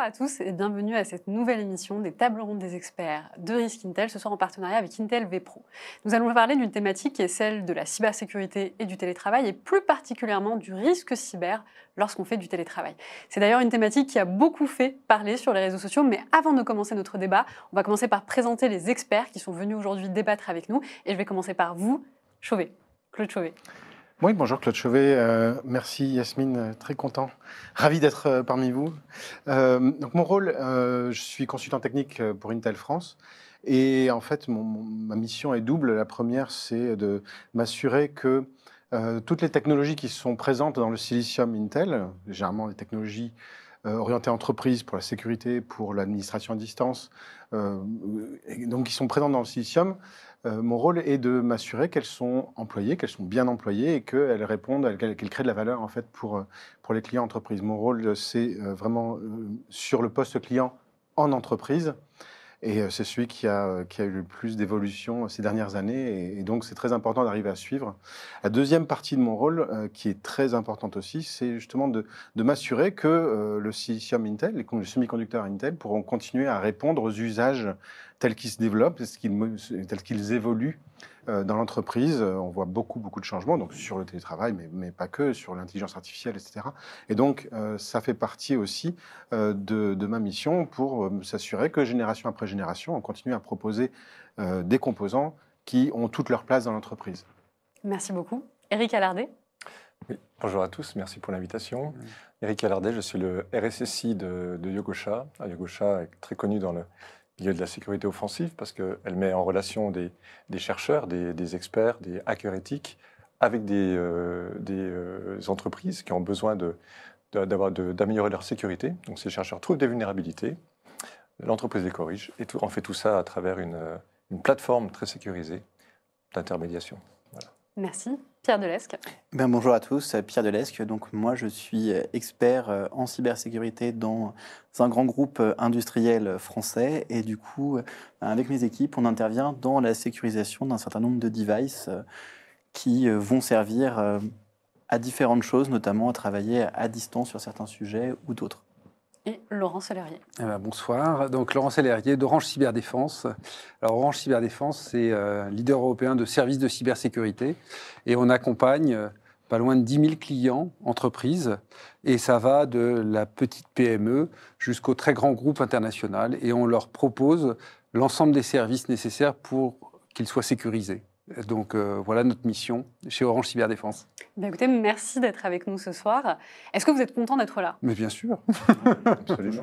Bonsoir à tous et bienvenue à cette nouvelle émission des tables rondes des experts de Risk Intel, ce soir en partenariat avec Intel vPro. Nous allons parler d'une thématique qui est celle de la cybersécurité et du télétravail et plus particulièrement du risque cyber lorsqu'on fait du télétravail. C'est d'ailleurs une thématique qui a beaucoup fait parler sur les réseaux sociaux, mais avant de commencer notre débat, on va commencer par présenter les experts qui sont venus aujourd'hui débattre avec nous et je vais commencer par vous, Chauvet, Claude Chauvet. Oui, bonjour Claude Chauvet. Euh, merci Yasmine, euh, très content. Ravi d'être euh, parmi vous. donc mon rôle, je suis consultant technique pour Intel France. Et en fait, ma mission est double. La première, c'est de m'assurer que toutes les technologies qui sont présentes dans le silicium Intel, généralement les technologies orientées entreprise pour la sécurité, pour l'administration à distance, donc qui sont présentes dans le silicium, euh, mon rôle est de m'assurer qu'elles sont employées, qu'elles sont bien employées et qu'elles répondent, qu'elles créent de la valeur en fait pour, euh, pour les clients entreprises. Mon rôle, c'est euh, vraiment sur le poste client en entreprise. Et c'est celui qui a, qui a eu le plus d'évolution ces dernières années. Et, donc, c'est très important d'arriver à suivre. La deuxième partie de mon rôle, qui est très importante aussi, c'est justement de, de m'assurer que le silicium Intel, les semi-conducteurs Intel, pourront continuer à répondre aux usages tels qu'ils se développent, tels qu'ils évoluent euh, dans l'entreprise. Euh, on voit beaucoup, beaucoup de changements, donc sur le télétravail, mais, pas que, sur l'intelligence artificielle, etc. Et donc, euh, ça fait partie aussi de, ma mission pour s'assurer que génération après génération, on continue à proposer des composants qui ont toute leur place dans l'entreprise. Merci beaucoup. Eric Alardet bonjour à tous, merci pour l'invitation. Eric Alardet, je suis le RSSI de, de Yogosha. Yogosha est très connu dans le milieu de la sécurité offensive parce qu'elle met en relation des, chercheurs, des, experts, des hackers éthiques avec des, euh, euh, entreprises qui ont besoin d'améliorer leur sécurité. Donc ces chercheurs trouvent des vulnérabilités, l'entreprise les corrige et on fait tout ça à travers une plateforme très sécurisée d'intermédiation. Merci. Pierre Delesque. Ben, bonjour à tous, Pierre Delesque. Donc, moi, je suis expert euh, en cybersécurité dans un grand groupe euh, industriel français. Et du coup, euh, avec mes équipes, on intervient dans la sécurisation d'un certain nombre de devices qui vont servir à différentes choses, notamment à travailler à distance sur certains sujets ou d'autres et Laurent Salérier. Eh ben, bonsoir. Donc Laurent Salérier d'Orange Cyberdéfense. Alors Orange Cyberdéfense, c'est euh, leader européen de services de cybersécurité et on accompagne euh, pas loin de 10 000 clients, entreprises, et ça va de la petite PME jusqu'au très grand groupe international et on leur propose l'ensemble des services nécessaires pour qu'ils soient sécurisés. Donc euh, voilà notre mission chez Orange Cyberdéfense. Ben écoutez, merci d'être avec nous ce soir. Est-ce que vous êtes content d'être là? Mais bien sûr. Absolument.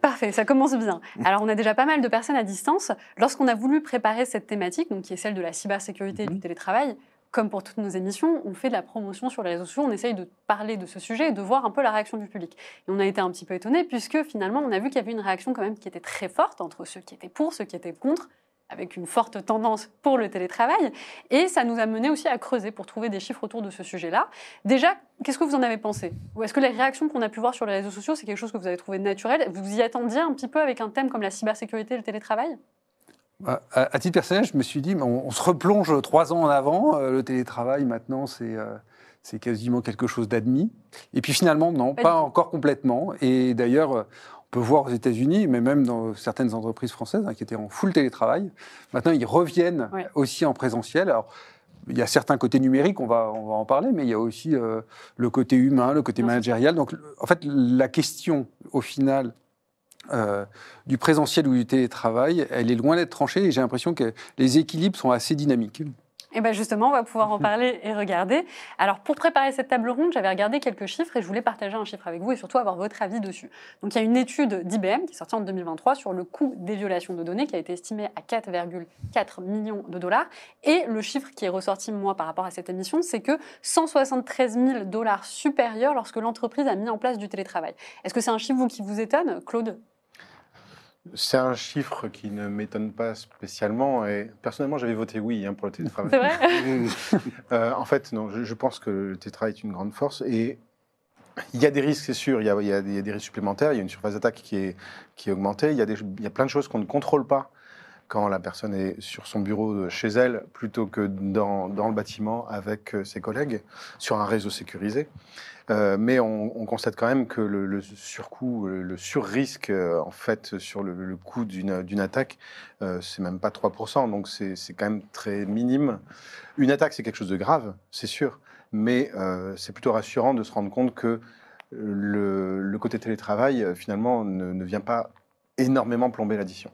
Parfait, ça commence bien. Alors on a déjà pas mal de personnes à distance. Lorsqu'on a voulu préparer cette thématique, donc qui est celle de la cybersécurité et du mhm. télétravail, comme pour toutes nos émissions, on fait de la promotion sur les réseaux sociaux, on essaye de parler de ce sujet et de voir un peu la réaction du public. Et on a été un petit peu étonnés puisque finalement on a vu qu'il y avait une réaction quand même qui était très forte entre ceux qui étaient pour, ceux qui étaient contre avec une forte tendance pour le télétravail. Et ça nous a mené aussi à creuser pour trouver des chiffres autour de ce sujet-là. Déjà, qu'est-ce que vous en avez pensé? Ou est-ce que les réactions qu'on a pu voir sur les réseaux sociaux, c'est quelque chose que vous avez trouvé naturel? Vous y attendiez un petit peu avec un thème comme la cybersécurité et le télétravail? Bah, à, titre personnel, je me suis dit, on, se replonge trois ans en avant. Euh, le télétravail, maintenant, c'est euh, c'est quasiment quelque chose d'admis. Et puis finalement, non, pas, pas encore complètement. Et d'ailleurs, on peut voir aux États-Unis, mais même dans certaines entreprises françaises hein, qui étaient en full télétravail, maintenant ils reviennent aussi en présentiel. Alors, il y a certains côtés numériques, on va, on va en parler, mais il y a aussi euh, le côté humain, le côté managérial. Donc, en fait, la question, au final, euh, du présentiel ou du télétravail, elle est loin d'être tranchée et j'ai l'impression que les équilibres sont assez dynamiques. Et eh bien justement, on va pouvoir en parler et regarder. Alors pour préparer cette table ronde, j'avais regardé quelques chiffres et je voulais partager un chiffre avec vous et surtout avoir votre avis dessus. Donc il y a une étude d'IBM qui est sortie en 2023 sur le coût des violations de données qui a été estimé à 4,4 millions de dollars. Et le chiffre qui est ressorti moi par rapport à cette émission, c'est que 173 000 dollars supérieurs lorsque l'entreprise a mis en place du télétravail. Est-ce que c'est un chiffre vous, qui vous étonne, Claude? C'est un chiffre qui ne m'étonne pas spécialement. Et personnellement, j'avais voté oui hein, pour le télétravail. C'est vrai euh, En fait, non, je, pense que le télétravail est une grande force. Et il y a des risques, c'est sûr. Il y, a, il, y a des, risques supplémentaires. Il y a une surface d'attaque qui est, qui est augmentée. Il y, a des, il y a plein de choses qu'on ne contrôle pas quand la personne est sur son bureau chez elle plutôt que dans, dans le bâtiment avec ses collègues sur un réseau sécurisé. Euh, mais on, constate quand même que le, surcoût, le, surrisque, euh, en fait, sur le, coût d'une attaque, euh, c'est même pas 3%, donc c'est quand même très minime. Une attaque, c'est quelque chose de grave, c'est sûr, mais c'est plutôt rassurant de se rendre compte que le, côté télétravail, finalement, ne, vient pas énormément plomber l'addition.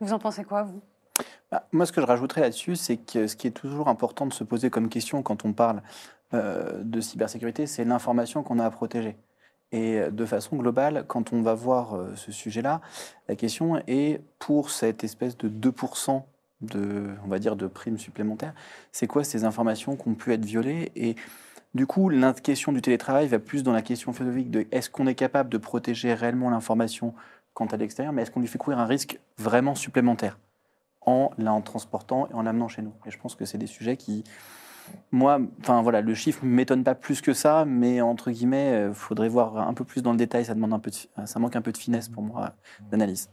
Vous en pensez quoi, vous? Bah, Moi, ce que je rajouterais là-dessus, c'est que ce qui est toujours important de se poser comme question quand on parle euh, de cybersécurité, c'est l'information qu'on a à protéger. Et de façon globale, quand on va voir euh, ce sujet-là, la question est pour cette espèce de 2% de, on va dire, de primes supplémentaires, c'est quoi ces informations qui ont pu être violées? Et du coup, la question du télétravail va plus dans la question philosophique de est-ce qu'on est capable de protéger réellement l'information quant à l'extérieur, mais est-ce qu'on lui fait courir un risque vraiment supplémentaire en la transportant et en l'amenant chez nous? Et je pense que c'est des sujets qui, moi, enfin voilà, le chiffre ne m'étonne pas plus que ça, mais entre guillemets, il euh, faudrait voir un peu plus dans le détail. Ça demande un peu, ça manque un peu de finesse pour moi d'analyse.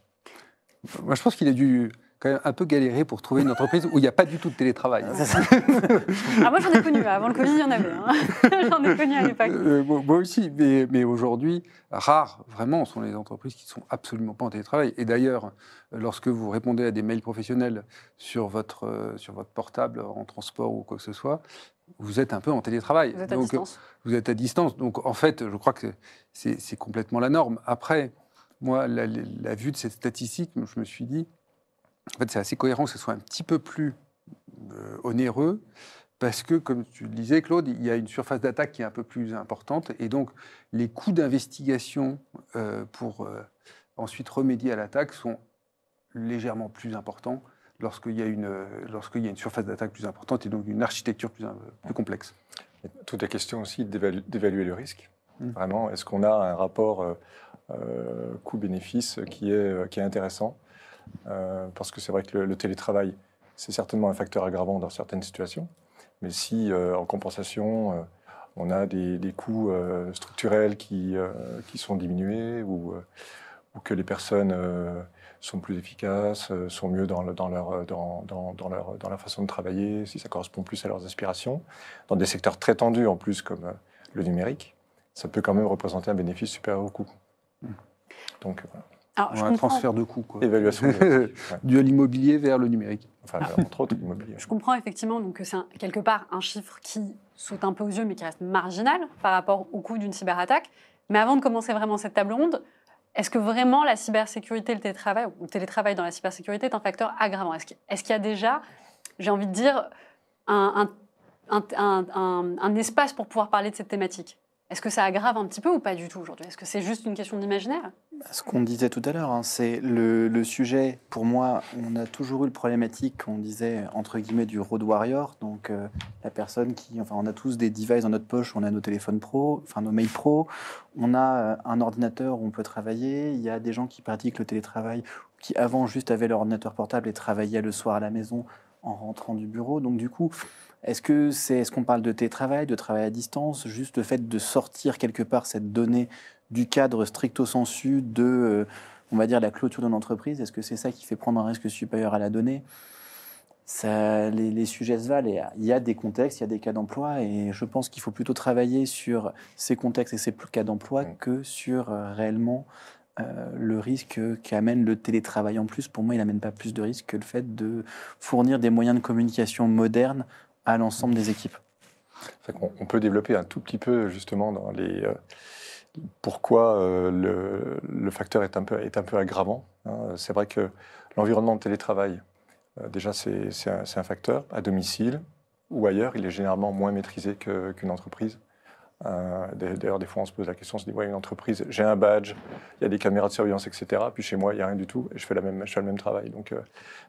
Moi, je pense qu'il a dû quand même un peu galéré pour trouver une entreprise où il n'y a pas du tout de télétravail. ah, moi, j'en ai connu. Avant le Covid, il y en avait. Hein. j'en ai connu à l'époque. Euh, moi aussi, mais, mais aujourd'hui, rares, vraiment, sont les entreprises qui ne sont absolument pas en télétravail. Et d'ailleurs, lorsque vous répondez à des mails professionnels sur votre, euh, sur votre portable en transport ou quoi que ce soit, vous êtes un peu en télétravail. Vous êtes à distance. Vous êtes à distance. Donc, en fait, je crois que c'est complètement la norme. Après, moi, la, la vue de cette statistique, je me suis dit, en fait, c'est assez cohérent que ce soit un petit peu plus euh, onéreux, parce que, comme tu le disais, Claude, il y a une surface d'attaque qui est un peu plus importante, et donc les coûts d'investigation euh, pour euh, ensuite remédier à l'attaque sont légèrement plus importants lorsqu'il y a une, lorsqu'il y a une surface d'attaque plus importante et donc une architecture plus, plus complexe. Tout est question aussi d'évaluer le risque. Mmh. Vraiment, est-ce qu'on a un rapport coût-bénéfice qui est, qui est intéressant? Euh, parce que c'est vrai que le, télétravail, c'est certainement un facteur aggravant dans certaines situations. Mais si, euh, en compensation, euh, on a des, coûts structurels qui, qui, sont diminués ou, ou, que les personnes sont plus efficaces, sont mieux dans, dans, leur, dans, dans, leur, dans leur façon de travailler, si ça correspond plus à leurs aspirations, dans des secteurs très tendus en plus comme le numérique, ça peut quand même représenter un bénéfice supérieur au coût. Mmh. Donc voilà. Alors, un transfert de coûts. Quoi. Évaluation. de l'immobilier vers le numérique. Enfin, entre autres, l'immobilier. Je comprends effectivement donc, que c'est quelque part un chiffre qui saute un peu aux yeux, mais qui reste marginal par rapport au coût d'une cyberattaque. Mais avant de commencer vraiment cette table ronde, est-ce que vraiment la cybersécurité, le télétravail, ou le télétravail dans la cybersécurité est un facteur aggravant? Est-ce qu'il y a déjà, j'ai envie de dire, un, un espace pour pouvoir parler de cette thématique? Est-ce que ça aggrave un petit peu ou pas du tout aujourd'hui? Est-ce que c'est juste une question d'imaginaire? Ce qu'on disait tout à l'heure, hein, c'est le, sujet, pour moi, on a toujours eu le problématique qu'on disait, entre guillemets, du road warrior, donc euh, la personne qui, enfin, on a tous des devices dans notre poche, on a nos téléphones pro, enfin nos mails pro, on a euh, un ordinateur où on peut travailler, il y a des gens qui pratiquent le télétravail, qui avant juste avaient leur ordinateur portable et travaillaient le soir à la maison en rentrant du bureau, donc du coup, est-ce que c'est, est-ce qu'on parle de télétravail, de travail à distance, juste le fait de sortir quelque part cette donnée du cadre stricto sensu de, euh, on va dire, la clôture d'une entreprise Est-ce que c'est ça qui fait prendre un risque supérieur à la donnée? Ça, les, sujets se valent. il y a des contextes, il y a des cas d'emploi, et je pense qu'il faut plutôt travailler sur ces contextes et ces cas d'emploi que sur euh, réellement euh, le risque qu'amène le télétravail en plus. Pour moi, il n'amène pas plus de risque que le fait de fournir des moyens de communication modernes à l'ensemble des équipes. on, peut développer un tout petit peu justement dans les euh, pourquoi euh, le, facteur est un peu, est un peu aggravant. Hein. C'est vrai que l'environnement de télétravail, déjà c'est un, un, facteur à domicile ou ailleurs, il est généralement moins maîtrisé qu'une entreprise. Euh, d'ailleurs, des fois, on se pose la question, on se dit, ouais, une entreprise, j'ai un badge, il y a des caméras de surveillance, etc. Puis chez moi, il n'y a rien du tout et je fais, la même, le même travail. Donc euh,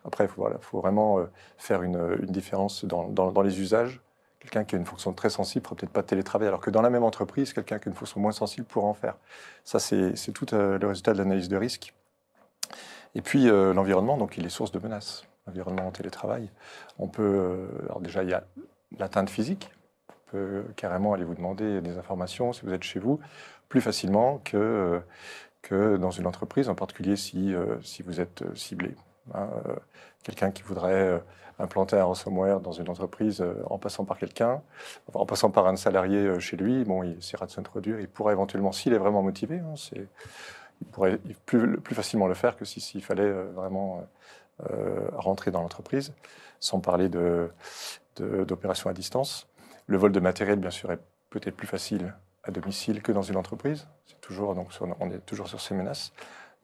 après, il faut, vraiment euh, faire une, différence dans, dans, les usages. Quelqu'un qui a une fonction très sensible ne fera peut-être pas de télétravail, alors que dans la même entreprise, quelqu'un qui a une fonction moins sensible pourra en faire. Ça, c'est tout le résultat de l'analyse de risque. Et puis, l'environnement, donc, il est source de menaces. L'environnement en télétravail. On peut, alors déjà, il y a l'atteinte physique, carrément aller vous demander des informations si vous êtes chez vous plus facilement que, que dans une entreprise, en particulier si, euh, si vous êtes ciblé. hein, euh, quelqu'un qui voudrait euh, implanter un ransomware dans une entreprise euh, en passant par quelqu'un, en passant par un salarié euh, chez lui, bon, il essaiera de s'introduire. Il pourrait éventuellement, s'il est vraiment motivé, hein, il pourrait plus, facilement le faire que si- s'il fallait euh, vraiment euh, rentrer dans l'entreprise, sans parler de- d'opérations à distance. Le vol de matériel, bien sûr, est peut-être plus facile à domicile que dans une entreprise. C'est toujours, donc, on est toujours sur ces menaces.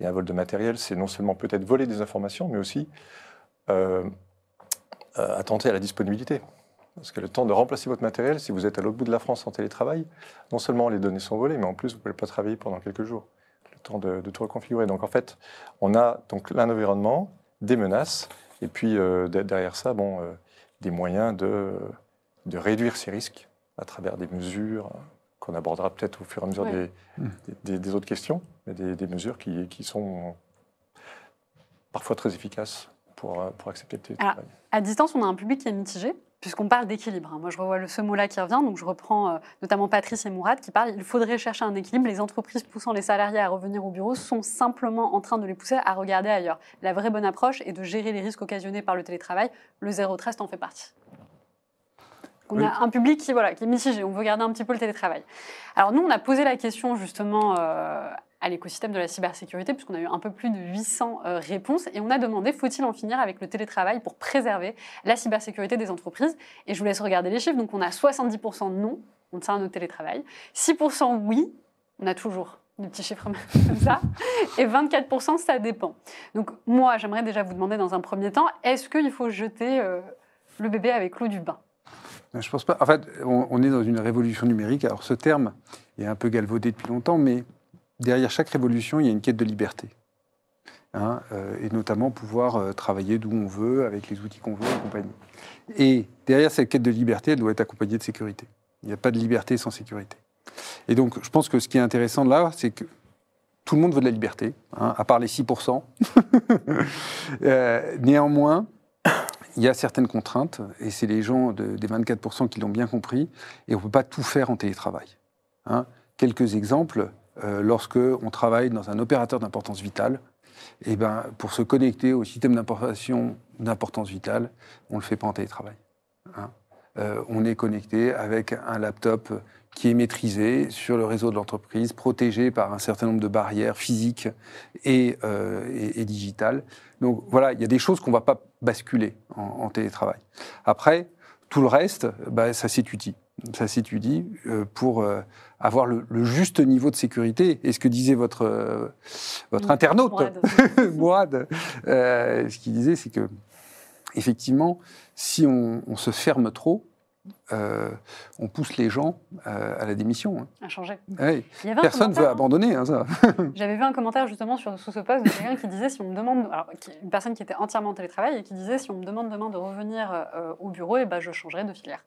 Et un vol de matériel, c'est non seulement peut-être voler des informations, mais aussi euh, euh, attenter à la disponibilité. Parce que le temps de remplacer votre matériel, si vous êtes à l'autre bout de la France en télétravail, non seulement les données sont volées, mais en plus, vous ne pouvez pas travailler pendant quelques jours. Le temps de, tout reconfigurer. Donc, en fait, on a donc un environnement, des menaces, et puis euh, de- derrière ça, bon, des moyens de, de réduire ces risques à travers des mesures qu'on abordera peut-être au fur et à mesure Ouais. des, des- des autres questions, mais des, des mesures qui, qui sont parfois très efficaces pour, pour accepter le télétravail. À distance, on a un public qui est mitigé, puisqu'on parle d'équilibre. hein. Moi, je revois le- ce mot-là qui revient, donc je reprends euh, notamment Patrice et Mourad qui parlent il faudrait chercher un équilibre. Les entreprises poussant les salariés à revenir au bureau sont simplement en train de les pousser à regarder ailleurs. La vraie bonne approche est de gérer les risques occasionnés par le télétravail. Le zéro trust en fait partie. On Oui. a un public qui, voilà, qui est mitigé. On veut garder un petit peu le télétravail. Alors nous, on a posé la question justement euh, à l'écosystème de la cybersécurité, puisqu'on a eu un peu plus de 800 euh, réponses, et on a demandé faut-il en finir avec le télétravail pour préserver la cybersécurité des entreprises? Et je vous laisse regarder les chiffres. Donc on a 70% non, on tient à notre télétravail, 6% oui, on a toujours des petits chiffres comme ça, et 24% ça dépend. Donc moi, j'aimerais déjà vous demander dans un premier temps, est-ce qu'il faut jeter euh, le bébé avec l'eau du bain? Je pense pas. En fait, on, est dans une révolution numérique. Alors, ce terme est un peu galvaudé depuis longtemps, mais derrière chaque révolution, il y a une quête de liberté. Hein, euh, et notamment pouvoir euh, travailler d'où on veut, avec les outils qu'on veut et compagnie. Et derrière cette quête de liberté, elle doit être accompagnée de sécurité. Il n'y a pas de liberté sans sécurité. Et donc, je pense que ce qui est intéressant là, c'est que tout le monde veut de la liberté, hein, à part les 6%. Euh, néanmoins, il y a certaines contraintes, et c'est les gens de- des 24% qui l'ont bien compris, et on ne peut pas tout faire en télétravail. hein. Quelques exemples, euh, lorsque on travaille dans un opérateur d'importance vitale, eh ben, pour se connecter au système d'importance vitale, on ne le fait pas en télétravail. hein. Euh, on est connecté avec un laptop qui est maîtrisé sur le réseau de l'entreprise, protégé par un certain nombre de barrières physiques et, euh, et- et digitales. Donc voilà, il y a des choses qu'on ne va pas basculer en, en télétravail. Après, tout le reste, bah, ça s'étudie. Ça s'étudie euh, pour euh, avoir le, le juste niveau de sécurité. Et ce que disait votre, votre Mm. internaute, Mourad. Ce qu'il disait, c'est que effectivement, si on, on se ferme trop, euh, on pousse les gens euh, à la démission. hein. à changer Ouais. Il y avait un Personne ne veut hein. abandonner. hein, ça. J'avais vu un commentaire justement sur, sous ce post de quelqu'un qui disait si on me demande, alors, une personne qui était entièrement en télétravail et qui disait si on me demande demain de revenir euh, au bureau, et ben, je changerai de filière.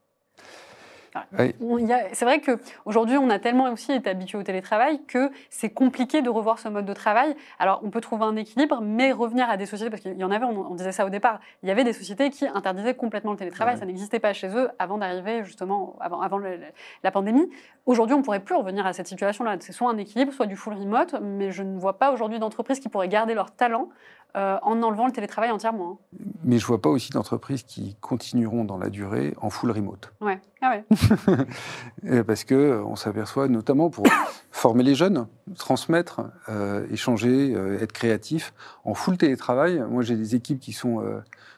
Oui. C'est vrai qu'aujourd'hui, on a tellement aussi été habitué au télétravail que c'est compliqué de revoir ce mode de travail. Alors, on peut trouver un équilibre, mais revenir à des sociétés, parce qu'il y en avait, on, on disait ça au départ, il y avait des sociétés qui interdisaient complètement le télétravail. Ça n'existait pas chez eux avant d'arriver justement, avant, avant le- la pandémie. Aujourd'hui, on ne pourrait plus revenir à cette situation-là. C'est soit un équilibre, soit du full remote, mais je ne vois pas aujourd'hui d'entreprise qui pourrait garder leur talent euh, en enlevant le télétravail entièrement. hein. Mais je vois pas aussi d'entreprises qui continueront dans la durée en full remote. Ouais. Ah ouais. Parce que euh, on s'aperçoit, notamment pour former les jeunes, transmettre, euh, échanger, euh, être créatif, en full télétravail. Moi, j'ai des équipes qui sont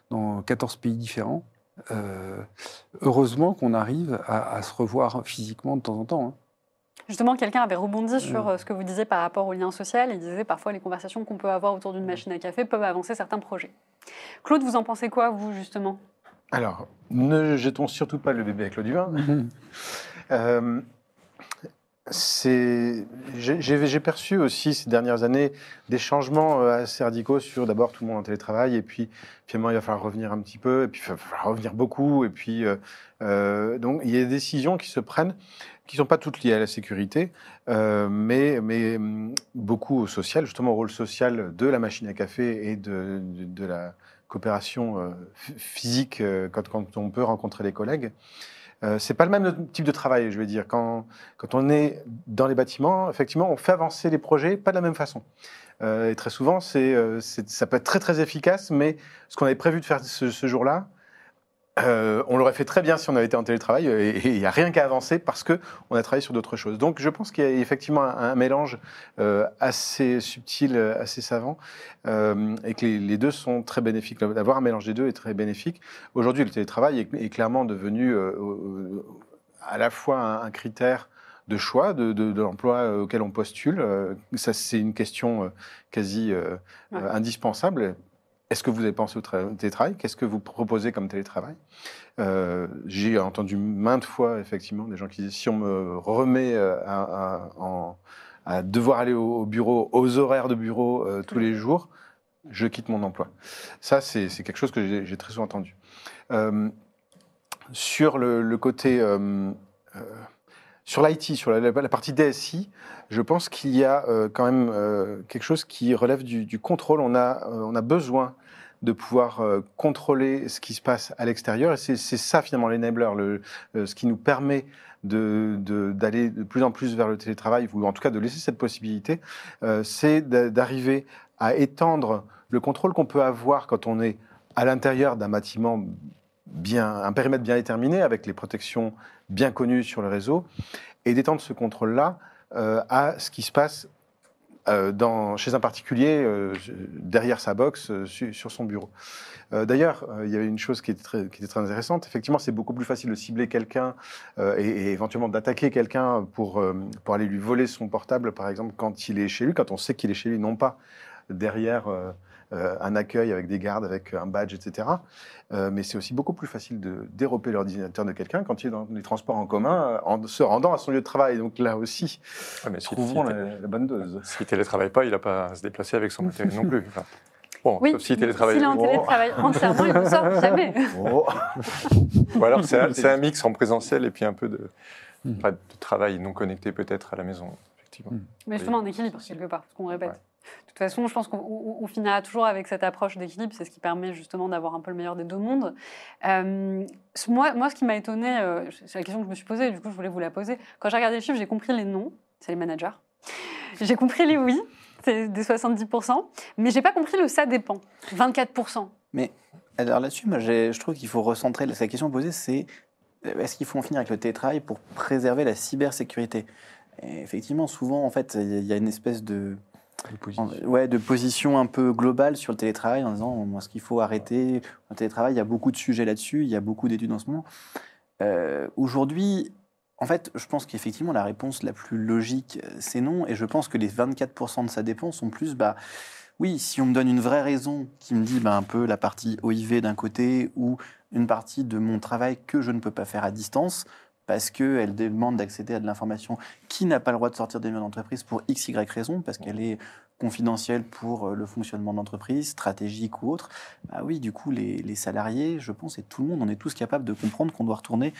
dans 14 pays différents. Heureusement qu'on arrive à, à se revoir physiquement de temps en temps. hein. Justement, quelqu'un avait rebondi sur euh, ce que vous disiez par rapport au lien social. Il disait parfois les conversations qu'on peut avoir autour d'une machine à café peuvent avancer certains projets. Claude, vous en pensez quoi, vous, justement? Alors, ne jetons surtout pas le bébé avec l'eau du vin. Euh, J'ai perçu aussi ces dernières années des changements euh, assez radicaux sur d'abord tout le monde en télétravail et puis finalement il va falloir revenir un petit peu et puis il va falloir revenir beaucoup et puis euh, euh, donc il y a des décisions qui se prennent qui sont pas toutes liées à la sécurité mais, mais hum, beaucoup au social justement au rôle social de la machine à café et de, la coopération ph- physique quand, quand on peut rencontrer les collègues. Euh, c'est pas le même type de travail, je veux dire. Quand, quand on est dans les bâtiments, effectivement, on fait avancer les projets pas de la même façon. Euh, et très souvent, euh, c'est- ça peut être très très efficace, mais ce qu'on avait prévu de faire ce jour-là, euh, on l'aurait fait très bien si on avait été en télétravail, euh, et il n'y a rien qu'à avancer parce que on a travaillé sur d'autres choses. Donc, je pense qu'il y a effectivement un, un mélange euh, assez subtil, assez savant, euh, et que les, les deux sont très bénéfiques. D'avoir un mélange des deux est très bénéfique. Aujourd'hui, le télétravail est, est clairement devenu à la fois un, un critère de choix de, de- de l'emploi auquel on postule. Ça, c'est une question quasi Ouais. indispensable. Est-ce que vous avez pensé au tra- au télétravail? Qu'est-ce que vous proposez comme télétravail? Euh, J'ai entendu maintes fois, effectivement, des gens qui disent si on me remet euh, à, devoir aller au, au bureau, aux horaires de bureau euh, tous les jours, je quitte mon emploi. Ça, c'est quelque chose que j'ai- très souvent entendu. Sur le, côté. sur l'IT, sur la, partie DSI, je pense qu'il y a quand même quelque chose qui relève du, contrôle. On a, on a besoin de pouvoir euh, contrôler ce qui se passe à l'extérieur. Et c'est ça finalement l'enabler, le, euh, ce qui nous permet de- de- d'aller de, plus en plus vers le télétravail, ou en tout cas de laisser cette possibilité, euh, c'est d'a- d'arriver à étendre le contrôle qu'on peut avoir quand on est à l'intérieur d'un bâtiment bien, un périmètre bien déterminé, avec les protections bien connues sur le réseau, et d'étendre ce contrôle-là à ce qui se passe dans, chez un particulier, euh, derrière sa box, euh, su- sur son bureau. Euh, D'ailleurs, euh, il y avait une chose qui était très, qui était très intéressante. Effectivement, c'est beaucoup plus facile de cibler quelqu'un euh, et, et éventuellement d'attaquer quelqu'un pour, euh, pour aller lui voler son portable, par exemple, quand il est chez lui, quand on sait qu'il est chez lui, non pas derrière euh, euh, un accueil avec des gardes, avec un badge, etc. Euh, mais c'est aussi beaucoup plus facile de dérober l'ordinateur de quelqu'un quand il est dans les transports en commun, euh, en se rendant à son lieu de travail. Donc là aussi, Ouais, mais si- trouvons si- la, la bonne dose. S'il télétravaille pas, il n'a pas à se déplacer avec son matériel non plus. Enfin, bon, Oui, sauf s'il télétravaille. s'il est en Oh. télétravail entièrement, il ne sort jamais. Oh. Ou alors c'est un, c'est un mix en présentiel et puis un peu de, Mm. de travail non connecté peut-être à la maison, effectivement. Mm. Mais justement, un équilibre, quelque part, ce qu'on répète. Ouais. De toute façon, je pense qu'on on- on finira toujours avec cette approche d'équilibre. C'est ce qui permet justement d'avoir un peu le meilleur des deux mondes. Euh, moi, moi, ce qui m'a étonné, euh, c'est la question que je me suis posée, du coup, je voulais vous la poser. Quand j'ai regardé les chiffres, j'ai compris les non, c'est les managers. J'ai compris les oui, c'est des 70%, mais j'ai pas compris le ça dépend, 24%. Alors là-dessus, je trouve qu'il faut recentrer. La question posée, c'est est-ce qu'il faut en finir avec le télétravail pour préserver la cybersécurité? Effectivement, souvent, en fait, il y a une espèce de, en- ouais, de position un peu globale sur le télétravail en disant moi, ce qu'il faut arrêter. Le télétravail, il y a beaucoup de sujets là-dessus, il y a beaucoup d'études en ce moment. Euh, Aujourd'hui, en fait, je pense qu'effectivement, la réponse la plus logique, euh, c'est non. Et je pense que les 24% de sa dépense sont plus, bah, oui, si on me donne une vraie raison qui me dit bah, un peu la partie OIV d'un côté ou une partie de mon travail que je ne peux pas faire à distance parce qu'elle demande d'accéder à de l'information qui n'a pas le droit de sortir des murs d'entreprise pour x, y raison, parce qu'elle est confidentielle pour euh, le fonctionnement de l'entreprise, stratégique ou autre, bah oui, du coup, les, les salariés, je pense, et tout le monde, on est tous capables de comprendre qu'on doit retourner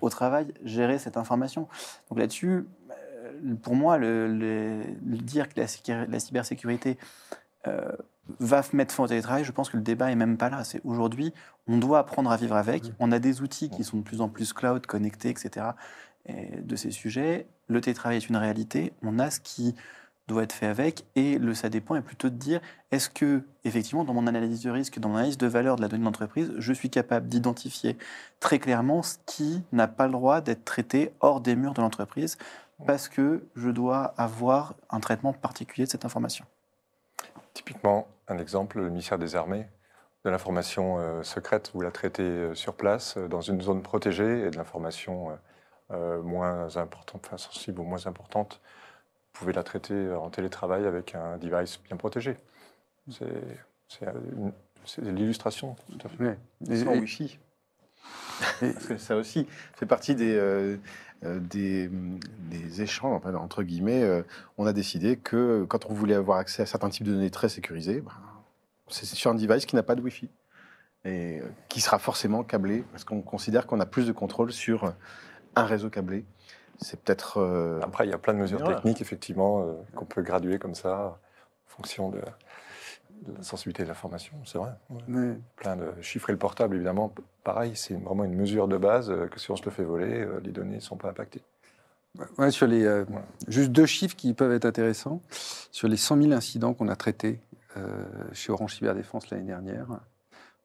au travail, gérer cette information. Donc là-dessus, euh, pour moi, le, le- le dire que la cybersécurité euh, va mettre fin au télétravail, je pense que le débat est même pas là. C'est aujourd'hui, on doit apprendre à vivre avec. On a des outils qui sont de plus en plus cloud, connectés, etc. et de ces sujets. Le télétravail est une réalité. On a ce qui doit être fait avec. Et le ça dépend est plutôt de dire est-ce que, effectivement, dans mon analyse de risque, dans mon analyse de valeur de la donnée d'entreprise, je suis capable d'identifier très clairement ce qui n'a pas le droit d'être traité hors des murs de l'entreprise parce que je dois avoir un traitement particulier de cette information. Typiquement, un exemple, le ministère des Armées, de l'information euh, secrète, vous la traitez euh, sur place, euh, dans une zone protégée, et de l'information euh, euh, moins importante, enfin sensible ou moins importante, vous pouvez la traiter euh, en télétravail avec un device bien protégé. C'est l'illustration, tout à fait. Ouais. Sans et- Wi-Fi. Parce que ça aussi fait partie des, euh, euh, des, des échanges, entre guillemets. euh, on a décidé que quand on voulait avoir accès à certains types de données très sécurisées, ben, c'est sur un device qui n'a pas de Wi-Fi et qui sera forcément câblé parce qu'on considère qu'on a plus de contrôle sur un réseau câblé. C'est peut-être. euh, Après, il y a plein de mesures techniques, effectivement, qu'on peut graduer comme ça, en fonction de... la sensibilité de l'information, c'est vrai. ouais. Plein de chiffrer le portable, évidemment, pareil, c'est vraiment une mesure de base euh, que si on se le fait voler, euh, les données ne sont pas impactées. Ouais, sur les, euh, Voilà. juste deux chiffres qui peuvent être intéressants. Sur les 100 000 incidents qu'on a traités euh, chez Orange Cyberdéfense l'année dernière,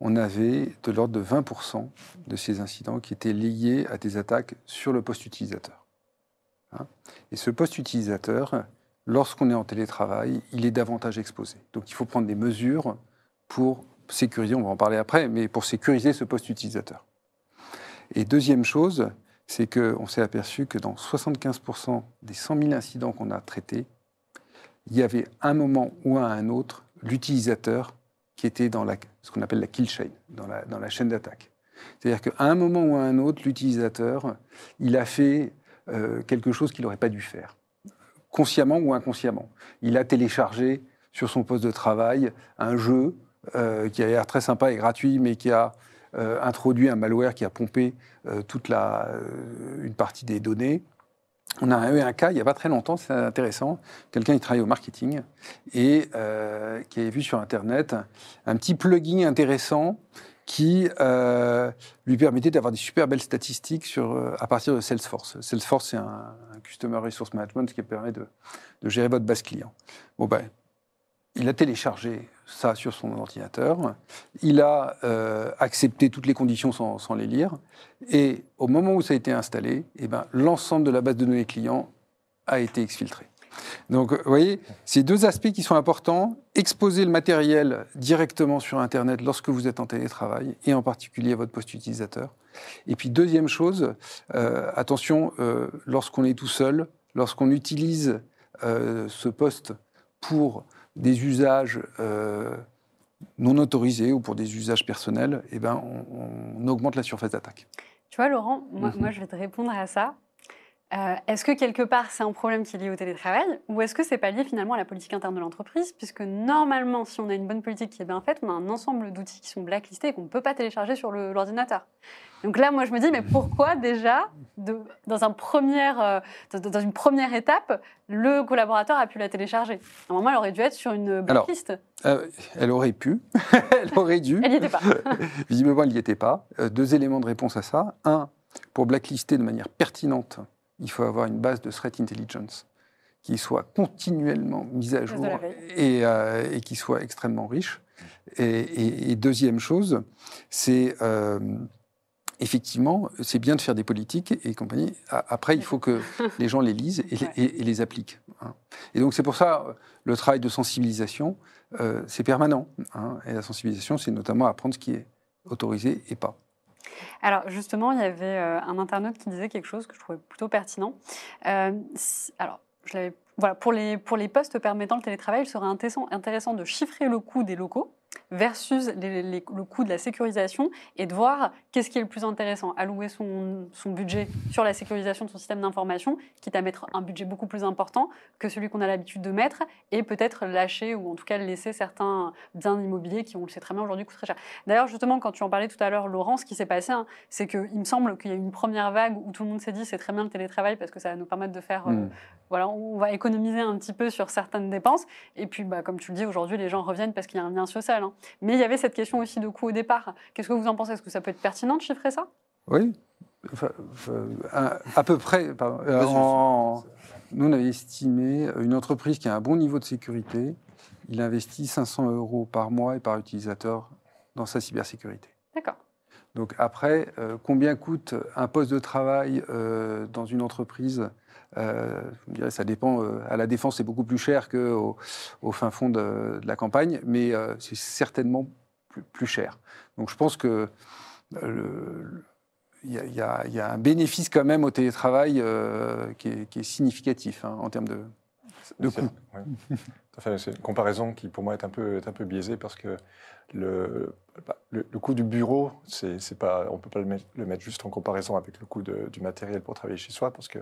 on avait de l'ordre de 20% de ces incidents qui étaient liés à des attaques sur le poste utilisateur. Hein. Et ce poste utilisateur, lorsqu'on est en télétravail, il est davantage exposé. Donc il faut prendre des mesures pour sécuriser, on va en parler après, mais pour sécuriser ce poste utilisateur. Et deuxième chose, c'est qu'on s'est aperçu que dans 75% des 100 000 incidents qu'on a traités, il y avait un moment ou à un autre l'utilisateur qui était dans ce qu'on appelle la kill chain, dans la, dans la chaîne d'attaque. C'est-à-dire qu'à un moment ou à un autre, l'utilisateur, il a fait euh, quelque chose qu'il n'aurait pas dû faire, consciemment ou inconsciemment. Il a téléchargé sur son poste de travail un jeu euh, qui a l'air très sympa et gratuit, mais qui a euh, introduit un malware qui a pompé euh, toute une partie des données. On a eu un cas il n'y a pas très longtemps, c'est intéressant. Quelqu'un qui travaille au marketing et qui avait vu sur Internet un petit plugin intéressant qui euh, lui permettait d'avoir des super belles statistiques sur, euh, à partir de Salesforce. Salesforce, c'est un, Customer Resource Management qui permet de, de gérer votre base client. Bon, ben, il a téléchargé ça sur son ordinateur, il a euh, accepté toutes les conditions sans, sans, les lire, et au moment où ça a été installé, eh ben, l'ensemble de la base de données clients a été exfiltré. Donc, vous voyez, ces deux aspects qui sont importants, exposer le matériel directement sur Internet lorsque vous êtes en télétravail, et en particulier votre poste utilisateur. Et puis, deuxième chose, euh, attention, euh, lorsqu'on est tout seul, lorsqu'on utilise euh, ce poste pour des usages non autorisés ou pour des usages personnels, eh ben, on, on augmente la surface d'attaque. Tu vois, Laurent, moi, moi, je vais te répondre à ça. Euh, est-ce que quelque part c'est un problème qui est lié au télétravail ou est-ce que c'est pas lié finalement à la politique interne de l'entreprise? Puisque normalement, si on a une bonne politique qui est bien faite, on a un ensemble d'outils qui sont blacklistés et qu'on ne peut pas télécharger sur l'ordinateur. Donc là, moi je me dis, mais pourquoi déjà, de- dans, un premier, euh, dans, une première étape, le collaborateur a pu la télécharger? Normalement, elle aurait dû être sur une blacklist. Euh, elle aurait pu, elle aurait dû. Elle n'y était pas. Visiblement, elle n'y était pas. Deux éléments de réponse à ça. Un, pour blacklister de manière pertinente, il faut avoir une base de threat intelligence qui soit continuellement mise à jour et, euh, et qui soit extrêmement riche. Et, et- et deuxième chose, c'est euh, effectivement, c'est bien de faire des politiques et compagnie. Après, il faut que les gens les lisent et, les- Ouais. et- et les appliquent. hein. Et donc c'est pour ça le travail de sensibilisation, euh, c'est permanent. hein. Et la sensibilisation, c'est notamment apprendre ce qui est autorisé et pas. Alors justement, il y avait euh, un internaute qui disait quelque chose que je trouvais plutôt pertinent. Euh, alors, je l'avais- voilà, pour les, pour les postes permettant le télétravail, il serait intéressant, intéressant de chiffrer le coût des locaux versus les- les- le coût de la sécurisation et de voir qu'est-ce qui est le plus intéressant. Allouer son, son budget sur la sécurisation de son système d'information, quitte à mettre un budget beaucoup plus important que celui qu'on a l'habitude de mettre, et peut-être lâcher ou en tout cas laisser certains biens immobiliers qui, on le sait très bien aujourd'hui, coûtent très cher. D'ailleurs, justement, quand tu en parlais tout à l'heure, Laurent, ce qui s'est passé, hein, c'est qu'il me semble qu'il y a eu une première vague où tout le monde s'est dit c'est très bien le télétravail parce que ça va nous permettre de faire, euh, Mm. voilà, on va économiser un petit peu sur certaines dépenses. Et puis, bah, comme tu le dis, aujourd'hui, les gens reviennent parce qu'il y a un lien social. Hein. Mais il y avait cette question aussi de coût au départ. Qu'est-ce que vous en pensez? Est-ce que ça peut être pertinent de chiffrer ça? Oui, Enfin, euh, à, à peu près. pardon, euh, Vas-y, en- nous, on avait estimé une entreprise qui a un bon niveau de sécurité, il investit 500 euros par mois et par utilisateur dans sa cybersécurité. D'accord. Donc après, euh, combien coûte un poste de travail euh, dans une entreprise Euh, Je me dirais, ça dépend. euh, à la défense, c'est beaucoup plus cher qu'au au fin fond de, de la campagne, mais euh, c'est certainement plus, plus cher. Donc je pense que il y, a- y y un bénéfice quand même au télétravail qui, est, qui est significatif hein, en termes de, de C'est- coût. C'est une comparaison qui, pour moi, est un peu, est un peu biaisée parce que le, bah, le, le coût du bureau, c'est, c'est pas, on ne peut pas le mettre, le mettre juste en comparaison avec le coût de- du matériel pour travailler chez soi parce que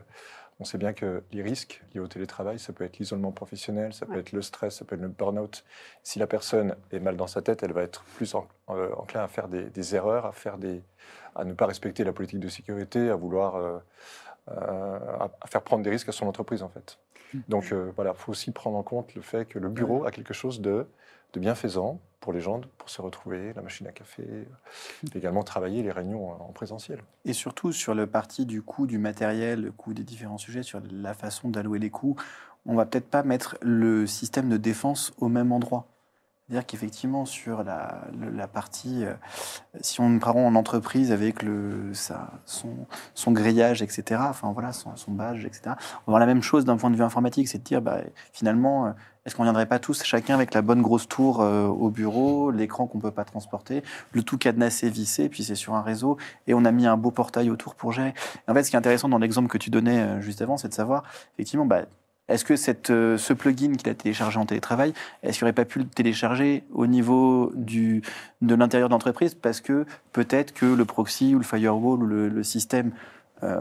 on sait bien que les risques liés au télétravail, ça peut être l'isolement professionnel, ça peut Ouais. être le stress, ça peut être le burn-out. Si la personne est mal dans sa tête, elle va être plus en- euh, enclin à faire des, des erreurs, à, faire des, à ne pas respecter la politique de sécurité, à vouloir euh, euh, à- à faire prendre des risques à son entreprise, en fait. Donc euh, voilà, il faut aussi prendre en compte le fait que le bureau a quelque chose de, de bienfaisant pour les gens, pour se retrouver, la machine à café, également travailler les réunions en présentiel. Et surtout sur le parti du coût du matériel, le coût des différents sujets, sur la façon d'allouer les coûts, on va peut-être pas mettre le système de défense au même endroit. C'est-à-dire qu'effectivement, sur la, la partie, euh, si on prend en entreprise avec le, son, son, grillage, etc., enfin voilà, son, badge, etc., on va voir la même chose d'un point de vue informatique, c'est de dire, bah, finalement, euh, est-ce qu'on ne viendrait pas tous, chacun avec la bonne grosse tour euh, au bureau, l'écran qu'on ne peut pas transporter, le tout cadenassé, vissé, puis c'est sur un réseau, et on a mis un beau portail autour pour gérer. en fait, ce qui est intéressant dans l'exemple que tu donnais juste avant, c'est de savoir, effectivement, bah, est-ce que cette, euh, ce plugin qu'il a téléchargé en télétravail, est-ce qu'il n'aurait pas pu le télécharger au niveau du, de l'intérieur de l'entreprise Parce que peut-être que le proxy ou le firewall ou le, système euh,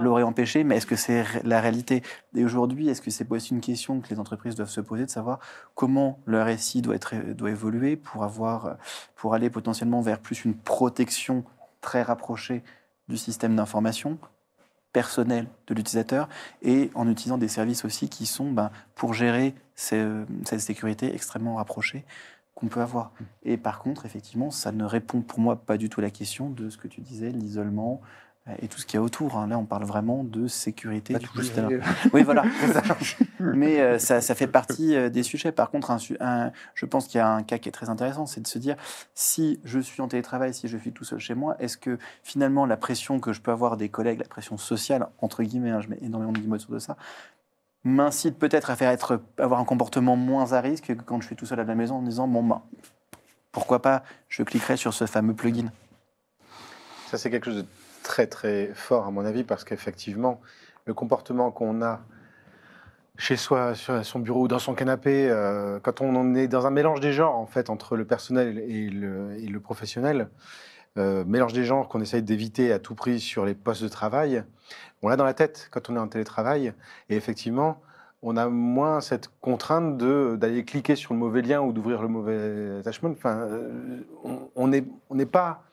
l'aurait empêché, mais est-ce que c'est la réalité? Et aujourd'hui, est-ce que c'est aussi une question que les entreprises doivent se poser de savoir comment le RSI doit, être, doit évoluer pour, avoir, pour aller potentiellement vers plus une protection très rapprochée du système d'information? Personnel de l'utilisateur et en utilisant des services aussi qui sont ben, pour gérer cette sécurité extrêmement rapprochée qu'on peut avoir. Mmh. Et par contre, effectivement, ça ne répond pour moi pas du tout à la question de ce que tu disais, l'isolement, et tout ce qu'il y a autour. Hein. Là, on parle vraiment de sécurité du Oui, voilà. Mais euh, ça, fait partie euh, des sujets. Par contre, un, je pense qu'il y a un cas qui est très intéressant, c'est de se dire, si je suis en télétravail, si je suis tout seul chez moi, est-ce que finalement la pression que je peux avoir des collègues, la pression sociale, entre guillemets, hein, je mets énormément de guillemets autour de ça, m'incite peut-être à faire être, avoir un comportement moins à risque que quand je suis tout seul à la maison en disant, bon, ben, pourquoi pas, je cliquerai sur ce fameux plugin. Ça, c'est quelque chose de très très fort à mon avis parce qu'effectivement, le comportement qu'on a chez soi, sur son bureau ou dans son canapé, euh, quand on est dans un mélange des genres en fait entre le personnel et le, professionnel, euh, mélange des genres qu'on essaye d'éviter à tout prix sur les postes de travail, on l'a dans la tête quand on est en télétravail et effectivement, on a moins cette contrainte d'aller cliquer sur le mauvais lien ou d'ouvrir le mauvais attachment. Enfin, euh, on n'est on n'est pas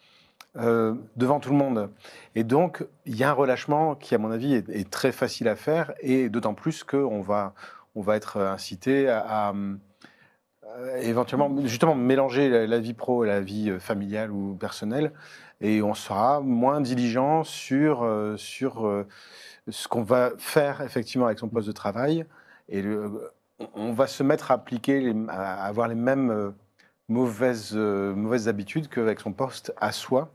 euh, devant tout le monde. Et donc, il y a un relâchement qui, à mon avis, est, très facile à faire, et d'autant plus qu'on va, on va être incité à, euh, éventuellement, justement, mélanger la, vie pro et la vie euh, familiale ou personnelle, et on sera moins diligent sur, sur ce qu'on va faire effectivement avec son poste de travail, et on va se mettre à appliquer, à avoir les mêmes mauvaises, mauvaises habitudes qu'avec son poste à soi.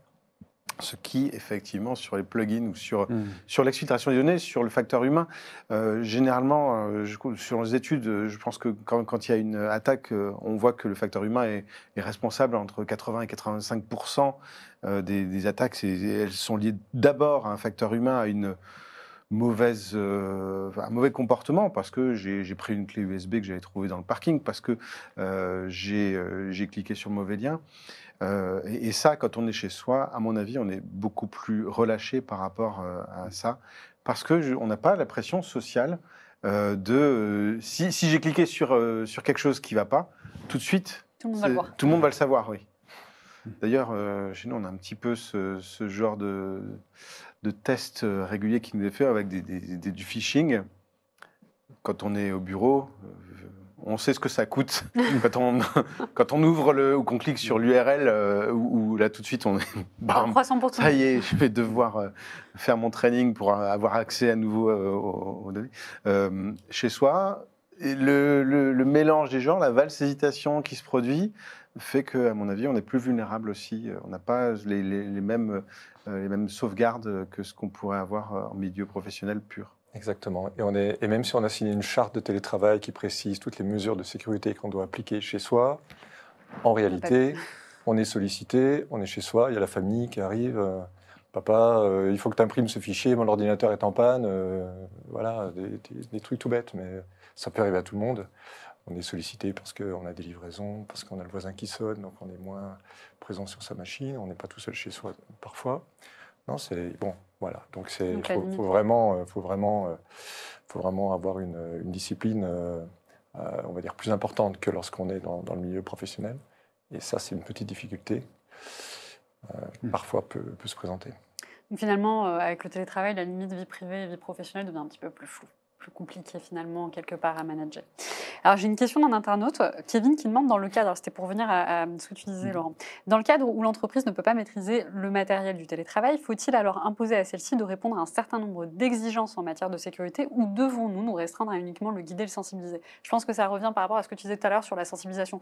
Ce qui, effectivement, sur les plugins ou sur, hmm. sur l'exfiltration des données, sur le facteur humain, euh, généralement, euh, sur les études, euh, je pense que quand, quand il y a une attaque, on voit que le facteur humain est, est responsable entre 80 et 85 des, des, attaques. Elles sont liées d'abord à un facteur humain, à une mauvaise, un mauvais comportement parce que j'ai pris une clé USB que j'avais trouvée dans le parking, parce que j'ai cliqué sur le mauvais lien. Euh, et, ça, quand on est chez soi, à mon avis, on est beaucoup plus relâché par rapport euh, à ça, parce que on n'a pas la pression sociale euh, de si, j'ai cliqué sur sur quelque chose qui va pas, tout de suite, tout le monde va le voir. Tout le monde va le savoir, oui. D'ailleurs, chez nous, on a un petit peu ce, genre de, de test régulier qui nous est fait avec du phishing. Quand on est au bureau, on sait ce que ça coûte. Quand, on, quand on ouvre le ou qu'on clique sur l'URL euh, où, là tout de suite on est bam, ça y est je vais devoir euh, faire mon training pour avoir accès à nouveau euh, aux, données. Chez soi le, le, mélange des genres la valse hésitation qui se produit fait que à mon avis on est plus vulnérable aussi. On n'a pas les, les, mêmes les mêmes sauvegardes que ce qu'on pourrait avoir en milieu professionnel pur Exactement. Et, on est, et même si on a signé une charte de télétravail qui précise toutes les mesures de sécurité qu'on doit appliquer chez soi, en réalité, on est sollicité, on est chez soi, il y a la famille qui arrive. Euh, papa, euh, il faut que tu imprimes ce fichier, mon ordinateur est en panne. Euh, voilà, des, trucs tout bêtes, mais ça peut arriver à tout le monde. On est sollicité parce qu'on a des livraisons, parce qu'on a le voisin qui sonne, donc on est moins présent sur sa machine, on n'est pas tout seul chez soi parfois. Non, c'est bon, voilà. Donc c'est, il faut, vraiment, euh, faut vraiment, euh, faut vraiment avoir une, discipline, euh, on va dire plus importante que lorsqu'on est dans, le milieu professionnel. Et ça, c'est une petite difficulté. Hmm. Parfois peut, peut se présenter. finalement, avec le télétravail, la limite vie privée et vie professionnelle devient un petit peu plus floue. Plus compliqué finalement quelque part à manager. Alors j'ai une question d'un internaute, Kevin, qui demande dans le cadre, c'était pour venir à, ce que tu disais mhm. Laurent, dans le cadre où l'entreprise ne peut pas maîtriser le matériel du télétravail, faut-il alors imposer à celle-ci de répondre à un certain nombre d'exigences en matière de sécurité ou devons-nous nous restreindre à uniquement le guider, le sensibiliser? Je pense que ça revient par rapport à ce que tu disais tout à l'heure sur la sensibilisation.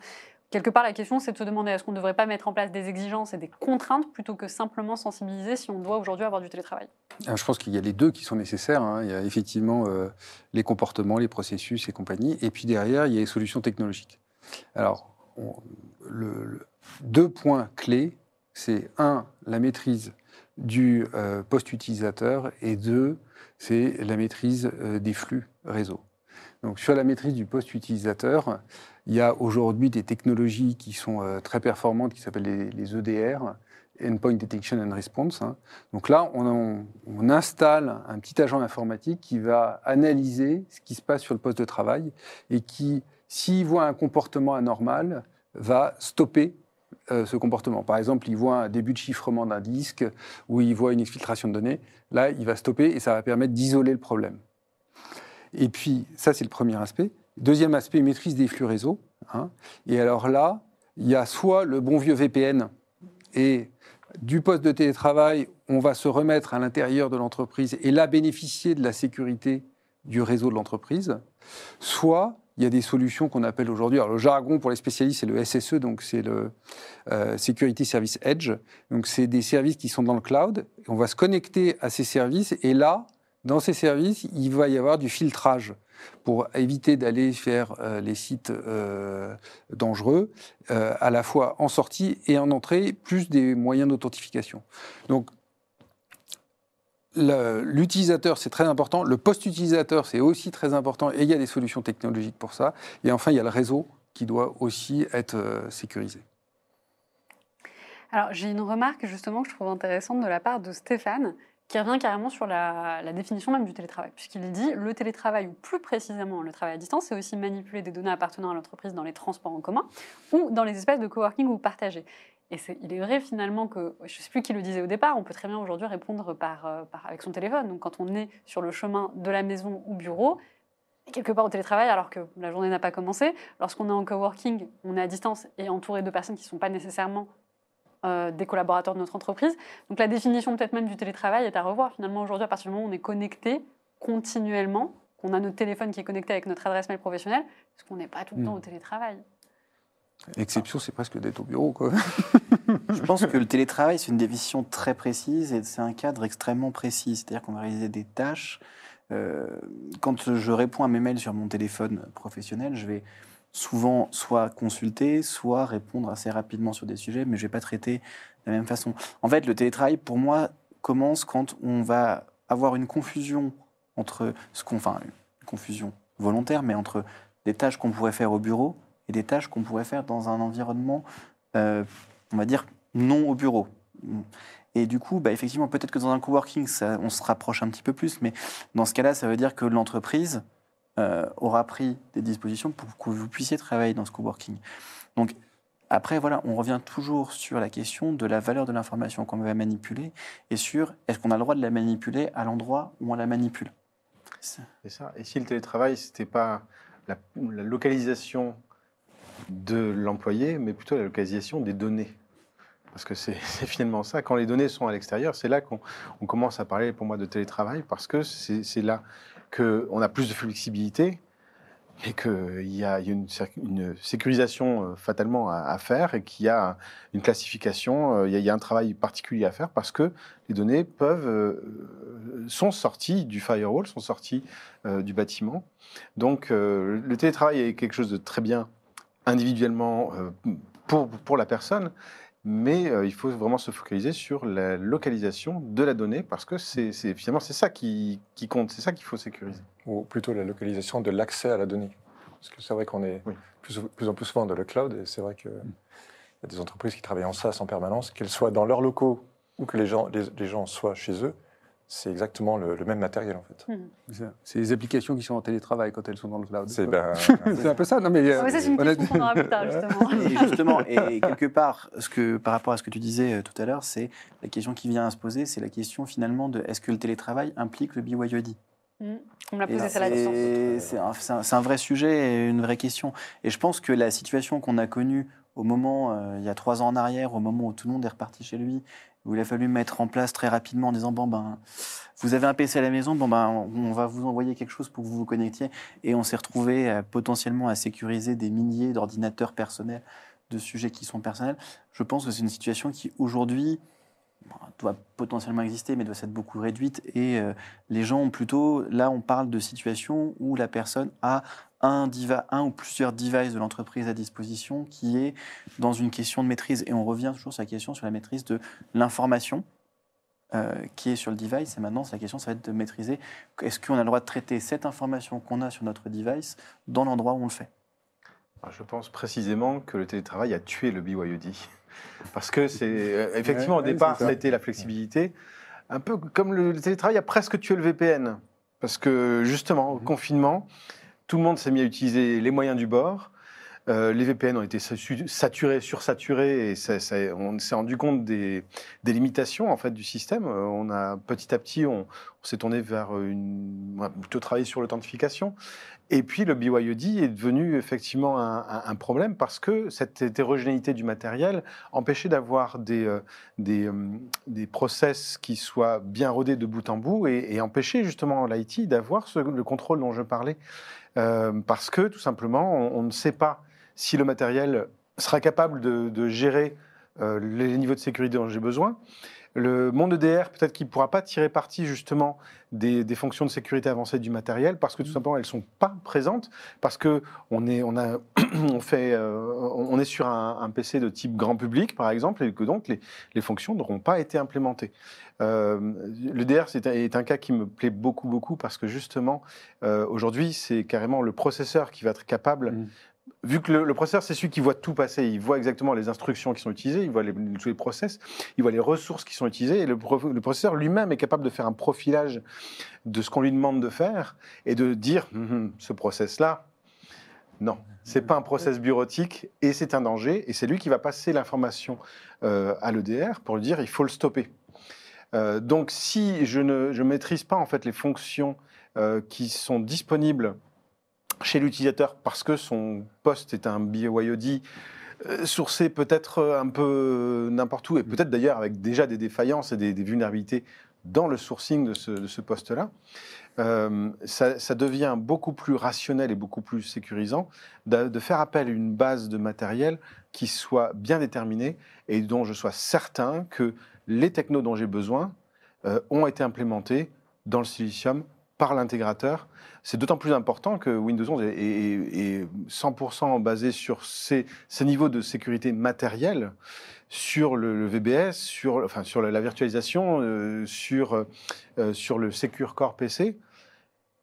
Quelque part la question c'est de se demander est-ce qu'on ne devrait pas mettre en place des exigences et des contraintes plutôt que simplement sensibiliser si on doit aujourd'hui avoir du télétravail? Ah, Je pense qu'il y a les deux qui sont nécessaires. Hein. Il y a effectivement... Euh, les comportements, les processus et compagnie. Et puis derrière, il y a les solutions technologiques. Alors, le, deux points clés, c'est un, la maîtrise du euh, post-utilisateur et deux, c'est la maîtrise euh, des flux réseau. Donc sur la maîtrise du post-utilisateur, il y a aujourd'hui des technologies qui sont euh, très performantes qui s'appellent les, les, EDR, Endpoint Detection and Response. Hein. Donc là, on, installe un petit agent informatique qui va analyser ce qui se passe sur le poste de travail et qui, s'il voit un comportement anormal, va stopper euh, ce comportement. Par exemple, il voit un début de chiffrement d'un disque ou il voit une exfiltration de données. Là, il va stopper et ça va permettre d'isoler le problème. Et puis, ça, c'est le premier aspect. Deuxième aspect, maîtrise des flux réseau. Hein. Et alors là, il y a soit le bon vieux VPN et du poste de télétravail, on va se remettre à l'intérieur de l'entreprise et là bénéficier de la sécurité du réseau de l'entreprise, soit il y a des solutions qu'on appelle aujourd'hui, alors le jargon pour les spécialistes c'est le SSE, donc c'est le euh, Security Service Edge, donc c'est des services qui sont dans le cloud, on va se connecter à ces services et là, dans ces services, il va y avoir du filtrage pour éviter d'aller faire euh, les sites euh, dangereux, euh, à la fois en sortie et en entrée, plus des moyens d'authentification. Donc, l'utilisateur, c'est très important. Le post-utilisateur, c'est aussi très important. Et il y a des solutions technologiques pour ça. Et enfin, il y a le réseau qui doit aussi être sécurisé. Alors, j'ai une remarque justement que je trouve intéressante de la part de Stéphane, qui revient carrément sur la, définition même du télétravail, puisqu'il dit le télétravail, ou plus précisément le travail à distance, c'est aussi manipuler des données appartenant à l'entreprise dans les transports en commun ou dans les espaces de coworking ou partagés. Et il est vrai finalement que, je ne sais plus qui le disait au départ, on peut très bien aujourd'hui répondre euh, par, avec son téléphone. Donc quand on est sur le chemin de la maison au bureau, quelque part au télétravail alors que la journée n'a pas commencé, lorsqu'on est en coworking, on est à distance et entouré de personnes qui ne sont pas nécessairement euh, des collaborateurs de notre entreprise. Donc la définition peut-être même du télétravail est à revoir. Finalement, aujourd'hui, à partir du moment où on est connecté continuellement, qu'on a notre téléphone qui est connecté avec notre adresse mail professionnelle, est-ce qu'on n'est pas tout le temps hmm. au télétravail L'exception, c'est presque d'être au bureau. Quoi. Je pense que le télétravail, c'est une définition très précise et c'est un cadre extrêmement précis. C'est-à-dire qu'on va réaliser des tâches. Euh, quand je réponds à mes mails sur mon téléphone professionnel, je vais souvent soit consulter, soit répondre assez rapidement sur des sujets, mais je ne vais pas traiter de la même façon. En fait, le télétravail, pour moi, commence quand on va avoir une confusion entre ce qu'on, enfin, une confusion volontaire, mais entre des tâches qu'on pourrait faire au bureau et des tâches qu'on pourrait faire dans un environnement, euh, on va dire, non au bureau. Et du coup, bah, effectivement, peut-être que dans un coworking, on se rapproche un petit peu plus, mais dans ce cas-là, ça veut dire que l'entreprise euh, aura pris des dispositions pour que vous puissiez travailler dans ce coworking. Donc, après, voilà, on revient toujours sur la question de la valeur de l'information qu'on va manipuler et sur est-ce qu'on a le droit de la manipuler à l'endroit où on la manipule. C'est ça. Et si le télétravail, ce n'était pas la, localisation de l'employé, mais plutôt la localisation des données parce que c'est finalement ça. Quand les données sont à l'extérieur, c'est là qu'on commence à parler pour moi de télétravail, parce que c'est là qu'on a plus de flexibilité et qu'il y a, une, sécurisation euh, fatalement à, faire et qu'il y a une classification, euh, il y, a, un travail particulier à faire parce que les données peuvent, euh, sont sorties du firewall, sont sorties du bâtiment. Donc le télétravail est quelque chose de très bien individuellement pour, pour la personne, mais euh, il faut vraiment se focaliser sur la localisation de la donnée parce que c'est finalement c'est ça qui, compte, c'est ça qu'il faut sécuriser. Ou plutôt la localisation de l'accès à la donnée. Parce que c'est vrai qu'on est plus, plus, en plus souvent dans le cloud et c'est vrai qu'il mm. y a des entreprises qui travaillent en SaaS en permanence, qu'elles soient dans leurs locaux ou que les gens, les gens soient chez eux c'est exactement le, même matériel en fait. Hmm. C'est les applications qui sont en télétravail quand elles sont dans le cloud. C'est ben, un peu ça, non mais. Euh, c'est une question qu'on aura plus tard justement. Et justement, et quelque part, ce que, par rapport à ce que tu disais euh, tout à l'heure, c'est la question qui vient à se poser, c'est la question finalement de est-ce que le télétravail implique le BYOD Mmh. On me l'a posé ça la un, c'est un vrai sujet et une vraie question. Et je pense que la situation qu'on a connue au moment, euh, il y a trois ans en arrière, au moment où tout le monde est reparti chez lui, il a fallu mettre en place très rapidement en disant bon ben vous avez un PC à la maison, bon ben on va vous envoyer quelque chose pour que vous vous connectiez. Et on s'est retrouvé potentiellement à sécuriser des milliers d'ordinateurs personnels, de sujets qui sont personnels. Je pense que c'est une situation qui aujourd'hui doit potentiellement exister, mais doit s'être beaucoup réduite. Et euh, les gens ont plutôt, là, on parle de situations où la personne a un, diva, un ou plusieurs devices de l'entreprise à disposition qui est dans une question de maîtrise. Et on revient toujours sur la question sur la maîtrise de l'information euh, qui est sur le device. Et maintenant, la question, ça va être de maîtriser est-ce qu'on a le droit de traiter cette information qu'on a sur notre device dans l'endroit où on le fait? Je pense précisément que le télétravail a tué le BYOD. Parce que c'est euh, effectivement Ouais, au ouais, départ, ça ça. a été la flexibilité, un peu comme le, le télétravail a presque tué le VPN. Parce que justement, au confinement, tout le monde s'est mis à utiliser les moyens du bord. Euh, les VPN ont été satu- saturés, sursaturés, et on s'est rendu compte des, limitations en fait du système. Euh, On a petit à petit, on, s'est tourné vers une, plutôt travaillé sur l'authentification. Et puis le BYOD est devenu effectivement un, problème parce que cette hétérogénéité du matériel empêchait d'avoir des, euh, des, process qui soient bien rodés de bout en bout et, empêchait justement l'IT d'avoir le contrôle dont je parlais. Parce que tout simplement, on ne sait pas si le matériel sera capable de, de gérer euh, les niveaux de sécurité dont j'ai besoin. Le monde EDR, peut-être qu'il ne pourra pas tirer parti justement des, des fonctions de sécurité avancées du matériel parce que tout simplement elles ne sont pas présentes, parce que on est, on a, on fait, euh, on est sur un, un PC de type grand public par exemple et que donc les, les fonctions n'auront pas été implémentées. Euh, L'EDR est un cas qui me plaît beaucoup beaucoup parce que justement euh, aujourd'hui c'est carrément le processeur qui va être capable Mm. Vu que le, processeur, c'est celui qui voit tout passer, il voit exactement les instructions qui sont utilisées, il voit tous les process, il voit les ressources qui sont utilisées, et le, pro- le processeur lui-même est capable de faire un profilage de ce qu'on lui demande de faire et de dire Hum, hum, ce process-là, non, c'est pas un process bureautique et c'est un danger, et c'est lui qui va passer l'information euh, à l'EDR pour lui dire il faut le stopper. Euh, donc, si je ne maîtrise pas en fait les fonctions euh, qui sont disponibles chez l'utilisateur parce que son poste est un BYOD euh, sourcé peut-être un peu n'importe où et peut-être d'ailleurs avec déjà des défaillances et des, vulnérabilités dans le sourcing de ce, poste-là, euh, ça, devient beaucoup plus rationnel et beaucoup plus sécurisant de, de faire appel à une base de matériel qui soit bien déterminée et dont je sois certain que les technos dont j'ai besoin euh, ont été implémentés dans le silicium par l'intégrateur. C'est d'autant plus important que Windows 11 est, est- est 100% basé sur ces, ces niveaux de sécurité matérielle, sur le, le VBS, sur, enfin, sur la, la virtualisation, euh, sur, euh, sur le Secure Core PC.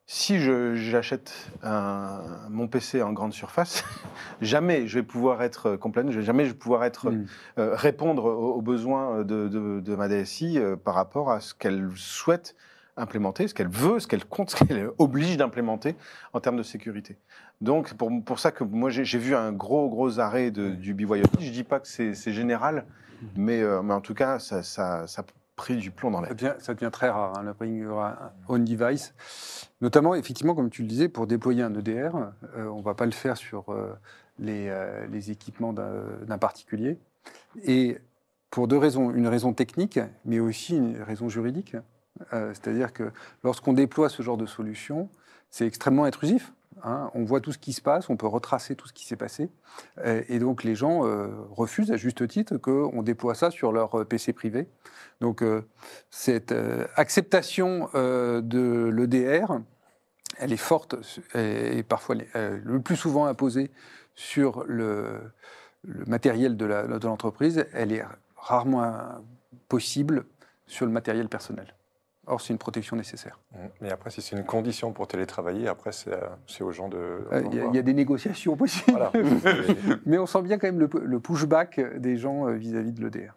Si j'achète mon PC en grande surface, jamais je vais pouvoir être complet, jamais je vais pouvoir être Mm. euh, répondre aux, aux besoins de, de- de ma DSI par rapport à ce qu'elle souhaite implémenter, ce qu'elle veut, ce qu'elle compte, ce qu'elle oblige d'implémenter en termes de sécurité. Donc, pour, pour ça que moi, j'ai vu un gros, gros arrêt de- du BYOD. Je ne dis pas que c'est général, mais, euh, mais en tout cas, ça, ça, ça a pris du plomb dans Ça l'air. devient, ça devient très rare, hein, le bring your own device. Notamment, effectivement, comme tu le disais, pour déployer un EDR, euh, on ne va pas le faire sur euh, les, euh, les équipements d'un particulier. Et pour deux raisons. Une raison technique, mais aussi une raison juridique. Euh, C'est-à-dire que lorsqu'on déploie ce genre de solution, c'est extrêmement intrusif. hein. On voit tout ce qui se passe, on peut retracer tout ce qui s'est passé. Euh, Et donc les gens euh, refusent à juste titre qu'on déploie ça sur leur PC privé. Donc cette acceptation de l'EDR, elle est forte et, parfois le plus souvent imposée sur le, matériel de l'entreprise. Elle est rarement possible sur le matériel personnel. Or, c'est une protection nécessaire. Mais après, si c'est une condition pour télétravailler, après, c'est euh, aux gens de. Euh, Il y, a- il y a des négociations possibles. Voilà. Mais on sent bien quand même le, le pushback des gens euh, vis-à-vis de l'EDR.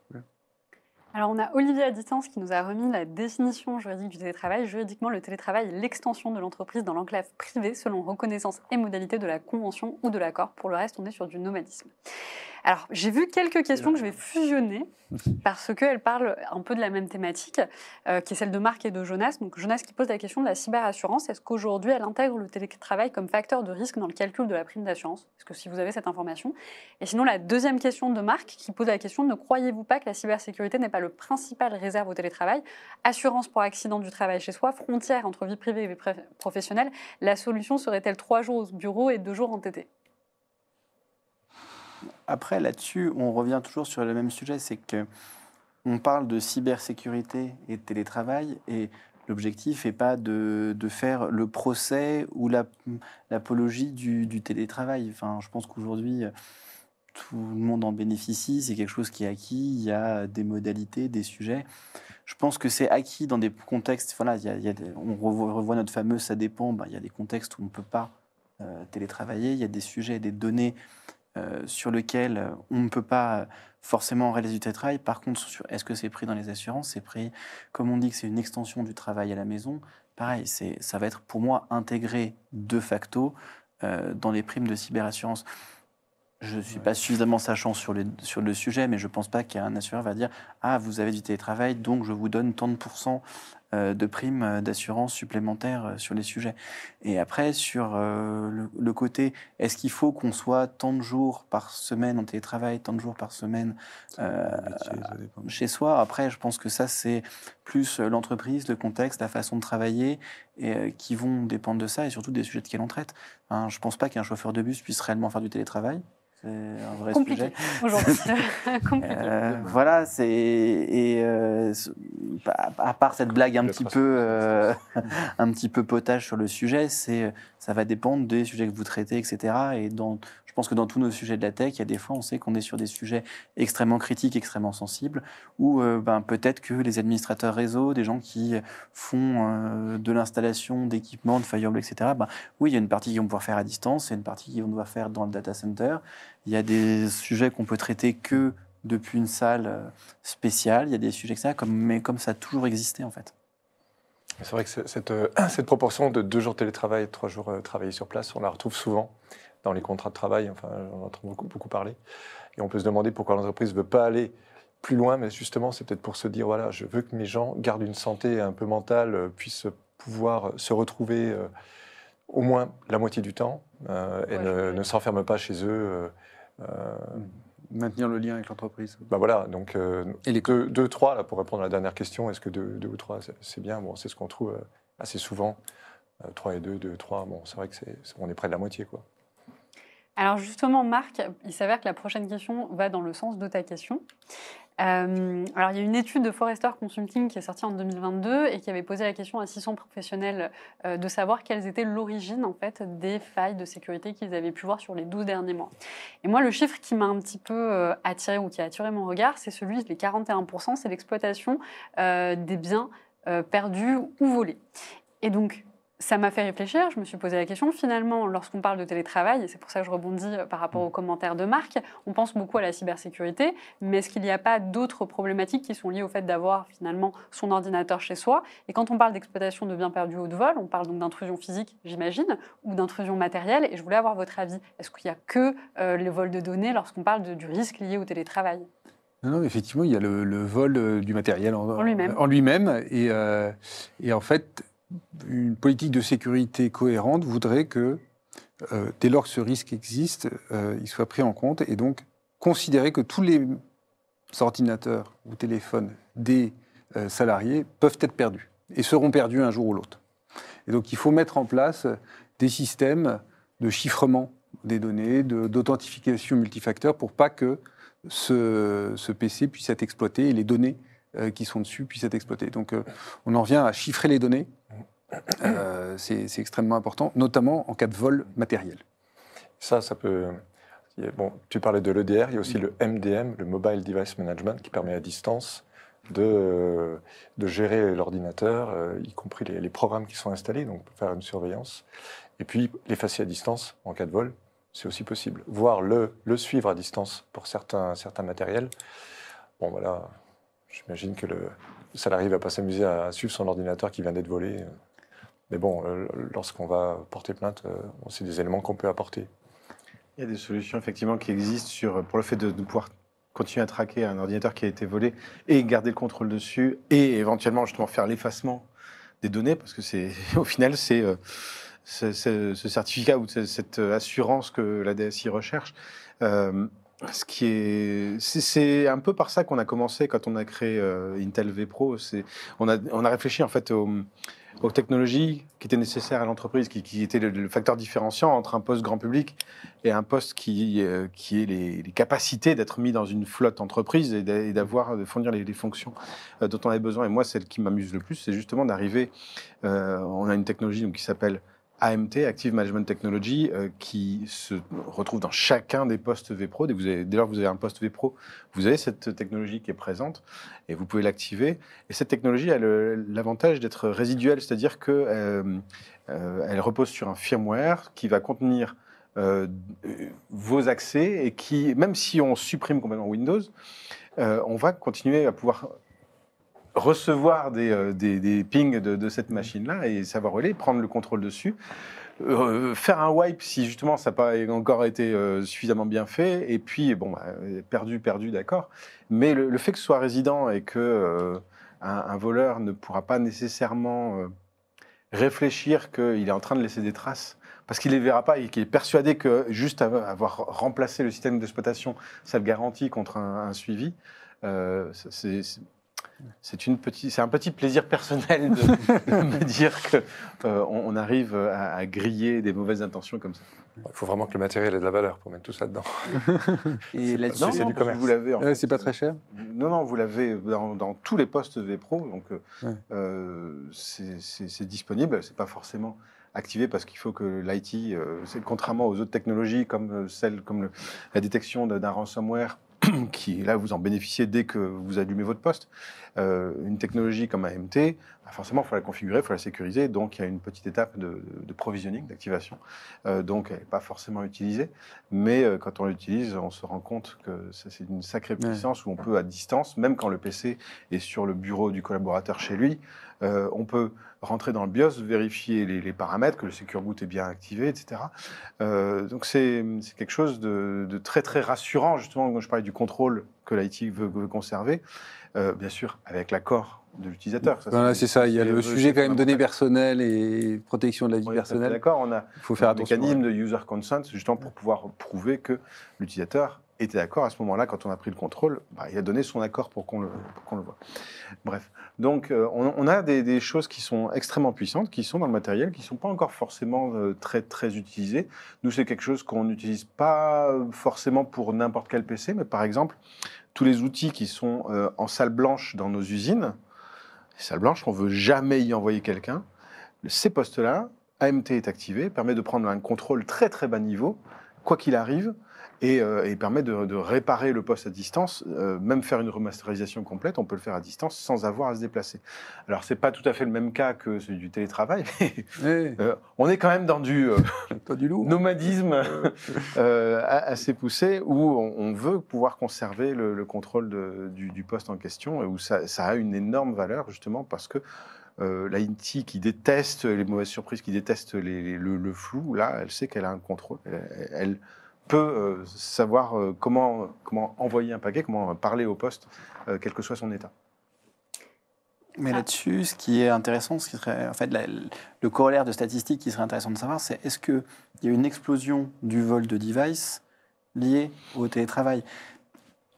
Alors, on a Olivier à distance qui nous a remis la définition juridique du télétravail. Juridiquement, le télétravail est l'extension de l'entreprise dans l'enclave privée selon reconnaissance et modalité de la convention ou de l'accord. Pour le reste, on est sur du nomadisme. Alors, j'ai vu quelques questions que je vais fusionner parce qu'elles parlent un peu de la même thématique, euh, qui est celle de Marc et de Jonas. Donc, Jonas qui pose la question de la cyberassurance. Est-ce qu'aujourd'hui, elle intègre le télétravail comme facteur de risque dans le calcul de la prime d'assurance? Est-ce que si vous avez cette information? Et sinon, la deuxième question de Marc qui pose la question ne croyez-vous pas que la cybersécurité n'est pas le principal réserve au télétravail? Assurance pour accident du travail chez soi, frontière entre vie privée et vie professionnelle, la solution serait-elle trois jours au bureau et deux jours en TT après, là-dessus, on revient toujours sur le même sujet, c'est que on parle de cybersécurité et de télétravail, et l'objectif n'est pas de, faire le procès ou l'apologie du, télétravail. Enfin, je pense qu'aujourd'hui, tout le monde en bénéficie, c'est quelque chose qui est acquis, il y a des modalités, des sujets. Je pense que c'est acquis dans des contextes, voilà, on revoit, notre fameux ça dépend, ben, il y a des contextes où on ne peut pas euh, télétravailler, il y a des sujets, des données euh, sur lequel euh, on ne peut pas forcément réaliser du télétravail. Par contre, est-ce que c'est pris dans les assurances C'est pris, comme on dit que c'est une extension du travail à la maison. Pareil, ça va être pour moi intégré de facto euh, dans les primes de cyberassurance. Je ne suis pas suffisamment sachant sur le, sur le sujet, mais je ne pense pas qu'un assureur va dire Ah, vous avez du télétravail, donc je vous donne tant de pourcents euh, de primes euh, d'assurance supplémentaires euh, sur les sujets. Et après, sur le, côté, est-ce qu'il faut qu'on soit tant de jours par semaine en télétravail, tant de jours par semaine chez soi? Après, je pense que ça, c'est plus l'entreprise, le contexte, la façon de travailler, et, qui vont dépendre de ça, et surtout des sujets de quels on traite. Hein, je ne pense pas qu'un chauffeur de bus puisse réellement faire du télétravail. C'est un vrai Compliqué aujourd'hui. euh, voilà, c'est et euh, à part cette blague un petit peu euh, un petit peu potage sur le sujet, c'est ça va dépendre des sujets que vous traitez, etc. Et dans pense que dans tous nos sujets de la tech, il y a des fois, on sait qu'on est sur des sujets extrêmement critiques, extrêmement sensibles, où euh, ben, peut-être que les administrateurs réseau, des gens qui font euh, de l'installation d'équipements, de firewall, etc., ben, oui, il y a une partie qu'ils vont pouvoir faire à distance, il y a une partie qu'on doit faire dans le data center. Il y a des sujets qu'on peut traiter que depuis une salle euh, spéciale, il y a des sujets ça, comme, mais comme ça a toujours existé en fait. C'est vrai que cette, cette, proportion de deux jours télétravail et trois jours travaillés sur place, on la retrouve souvent dans les contrats de travail, enfin, on entend beaucoup, beaucoup parler. Et on peut se demander pourquoi l'entreprise ne veut pas aller plus loin, mais justement, c'est peut-être pour se dire, voilà, je veux que mes gens gardent une santé un peu mentale, euh, puissent pouvoir se retrouver euh, au moins la moitié du temps euh, et ne, s'enferment pas chez eux. Maintenir le lien avec l'entreprise. Bah voilà, donc et les... deux, deux, trois, là, pour répondre à la dernière question, est-ce que deux, deux ou trois, c'est bien? Bon, c'est ce qu'on trouve assez souvent. Trois et deux, deux, trois, bon, c'est vrai que c'est, on est près de la moitié, quoi. Alors justement, Marc, il s'avère que la prochaine question va dans le sens de ta question. Euh, alors il y a une étude de Forrester Consulting qui est sortie en 2022 et qui avait posé la question à 600 professionnels euh, de savoir quelles étaient l'origine en fait des failles de sécurité qu'ils avaient pu voir sur les 12 derniers mois. Et moi le chiffre qui m'a un petit peu euh, attiré ou qui a attiré mon regard, c'est celui des 41%, c'est l'exploitation des biens perdus ou volés. Et donc ça m'a fait réfléchir, je me suis posé la question, finalement, lorsqu'on parle de télétravail, et c'est pour ça que je rebondis euh, par rapport aux commentaires de Marc, on pense beaucoup à la cybersécurité, mais est-ce qu'il n'y a pas d'autres problématiques qui sont liées au fait d'avoir finalement son ordinateur chez soi? Et quand on parle d'exploitation de biens perdus ou de vol, on parle donc d'intrusion physique, j'imagine, ou d'intrusion matérielle, et je voulais avoir votre avis. Est-ce qu'il n'y a que euh, les vols de données lorsqu'on parle du risque lié au télétravail? Non, effectivement, il y a le, vol euh, du matériel en, lui-même. En lui-même et, et en fait, une politique de sécurité cohérente voudrait que, euh, dès lors que ce risque existe, euh, il soit pris en compte et donc considérer que tous les ordinateurs ou téléphones des euh, salariés peuvent être perdus et seront perdus un jour ou l'autre. Et donc il faut mettre en place des systèmes de chiffrement des données, d'authentification multifacteur pour pas que ce, ce, PC puisse être exploité et les données qui sont dessus puissent être exploitées. Donc on en vient à chiffrer les données euh, c'est extrêmement important, notamment en cas de vol matériel. Ça, ça peut. Bon, tu parlais de l'EDR, il y a aussi le MDM, le Mobile Device Management, qui permet à distance de, gérer l'ordinateur, euh, y compris les, programmes qui sont installés, donc faire une surveillance. Et puis, l'effacer à distance en cas de vol, c'est aussi possible. Voire le, suivre à distance pour certains, certains matériels. Bon, voilà, J'imagine que le, salarié ne va pas s'amuser à suivre son ordinateur qui vient d'être volé. Mais bon, euh, lorsqu'on va porter plainte, euh, c'est des éléments qu'on peut apporter. Il y a des solutions effectivement qui existent sur, pour le fait de, pouvoir continuer à traquer un ordinateur qui a été volé et garder le contrôle dessus et éventuellement justement faire l'effacement des données parce que c'est au final c'est euh, ce certificat ou cette assurance que la DSI recherche. Euh, ce qui est, c'est- un peu par ça qu'on a commencé quand on a créé euh, Intel V Pro. C'est, on a, on a réfléchi en fait aux, aux technologies qui étaient nécessaires à l'entreprise, qui, qui étaient le, facteur différenciant entre un poste grand public et un poste qui, euh, qui les, capacités d'être mis dans une flotte entreprise et d'a- et d'avoir, de fournir les, les fonctions euh, dont on avait besoin. Et moi, celle qui m'amuse le plus, c'est justement d'arriver. euh, on a une technologie donc, qui s'appelle AMT, Active Management Technology, euh, qui se retrouve dans chacun des postes vPro. Dès, lors que vous avez un poste vPro, vous avez cette technologie qui est présente et vous pouvez l'activer. Et cette technologie a l'avantage d'être résiduelle, c'est-à-dire que euh, euh, repose sur un firmware qui va contenir vos accès et qui, même si on supprime complètement Windows, on va continuer à pouvoir recevoir des, euh, des- des pings de, cette machine-là et savoir est, prendre le contrôle dessus, euh, faire un wipe si justement ça n'a pas encore été euh, suffisamment bien fait, et puis bon, bah, perdu, perdu, d'accord. Mais le, fait que ce soit résident et que un, voleur ne pourra pas nécessairement réfléchir qu'il est en train de laisser des traces, parce qu'il ne les verra pas et qu'il est persuadé que juste avoir remplacé le système d'exploitation, ça le garantit contre un, suivi, c'est- c'est c'est une petite, c'est un petit plaisir personnel de, de me dire que euh, on, on arrive à, à griller des mauvaises intentions comme ça. Il faut vraiment que le matériel ait de la valeur pour mettre tout ça dedans. Et là-dessus, Non, c'est non, du commerce. vous l'avez. fait, c'est pas très cher. Non, non, vous l'avez dans, dans tous les postes vPro, donc euh, Ouais. euh, c'est disponible. C'est pas forcément activé parce qu'il faut que l'IT, euh, contrairement aux autres technologies comme euh, celle comme le- la détection d'un ransomware, qui là vous en bénéficiez dès que vous allumez votre poste. Euh, une technologie comme AMT, bah, forcément, il faut la configurer, il faut la sécuriser. Donc, il y a une petite étape de, de provisioning, d'activation. Euh, donc, elle n'est pas forcément utilisée. Mais euh, quand on l'utilise, on se rend compte que c'est une sacrée Ouais. puissance où on peut, à distance, même quand le PC est sur le bureau du collaborateur chez lui, euh, on peut rentrer dans le BIOS, vérifier les, les paramètres, que le Secure Boot est bien activé, etc. Euh, donc, c'est quelque chose de, de très, très rassurant, justement, quand je parlais du contrôle que l'IT veut, veut conserver. Euh, bien sûr, avec l'accord de l'utilisateur. Voilà, c'est ça. Il y a le sujet quand même données personnelles et protection de la vie personnelle. D'accord, on a Il faut faire un mécanisme de user consent, justement pour pouvoir prouver que l'utilisateur était d'accord à ce moment-là, quand on a pris le contrôle, bah, il a donné son accord pour qu'on le, qu'on le voit. Bref, donc euh, on, a des, choses qui sont extrêmement puissantes, qui sont dans le matériel, qui ne sont pas encore forcément euh, très, très utilisées. Nous, c'est quelque chose qu'on n'utilise pas forcément pour n'importe quel PC, mais par exemple, tous les outils qui sont euh, en salle blanche dans nos usines, les salles blanches, on ne veut jamais y envoyer quelqu'un. Ces postes-là, AMT est activé, permet de prendre un contrôle très très bas niveau, quoi qu'il arrive, et, euh, et permet de, de réparer le poste à distance, euh, même faire une remasterisation complète, on peut le faire à distance sans avoir à se déplacer. Alors c'est pas tout à fait le même cas que celui du télétravail, mais euh, on est quand même dans du euh, du nomadisme assez poussé où on, on veut pouvoir conserver le, le contrôle de- du, du poste en question et où ça, ça a une énorme valeur justement parce que euh, l'IT qui déteste les mauvaises surprises, qui déteste les- les- le, le flou, là, elle sait qu'elle a un contrôle. Elle, elle peut euh, savoir euh, comment, comment envoyer un paquet, comment parler au poste, euh, quel que soit son état. Mais Ah. là-dessus, ce qui est intéressant, ce qui serait, en fait, la- le corollaire de statistiques qui serait intéressant de savoir, c'est est-ce qu'il y a une explosion du vol de devices lié au télétravail?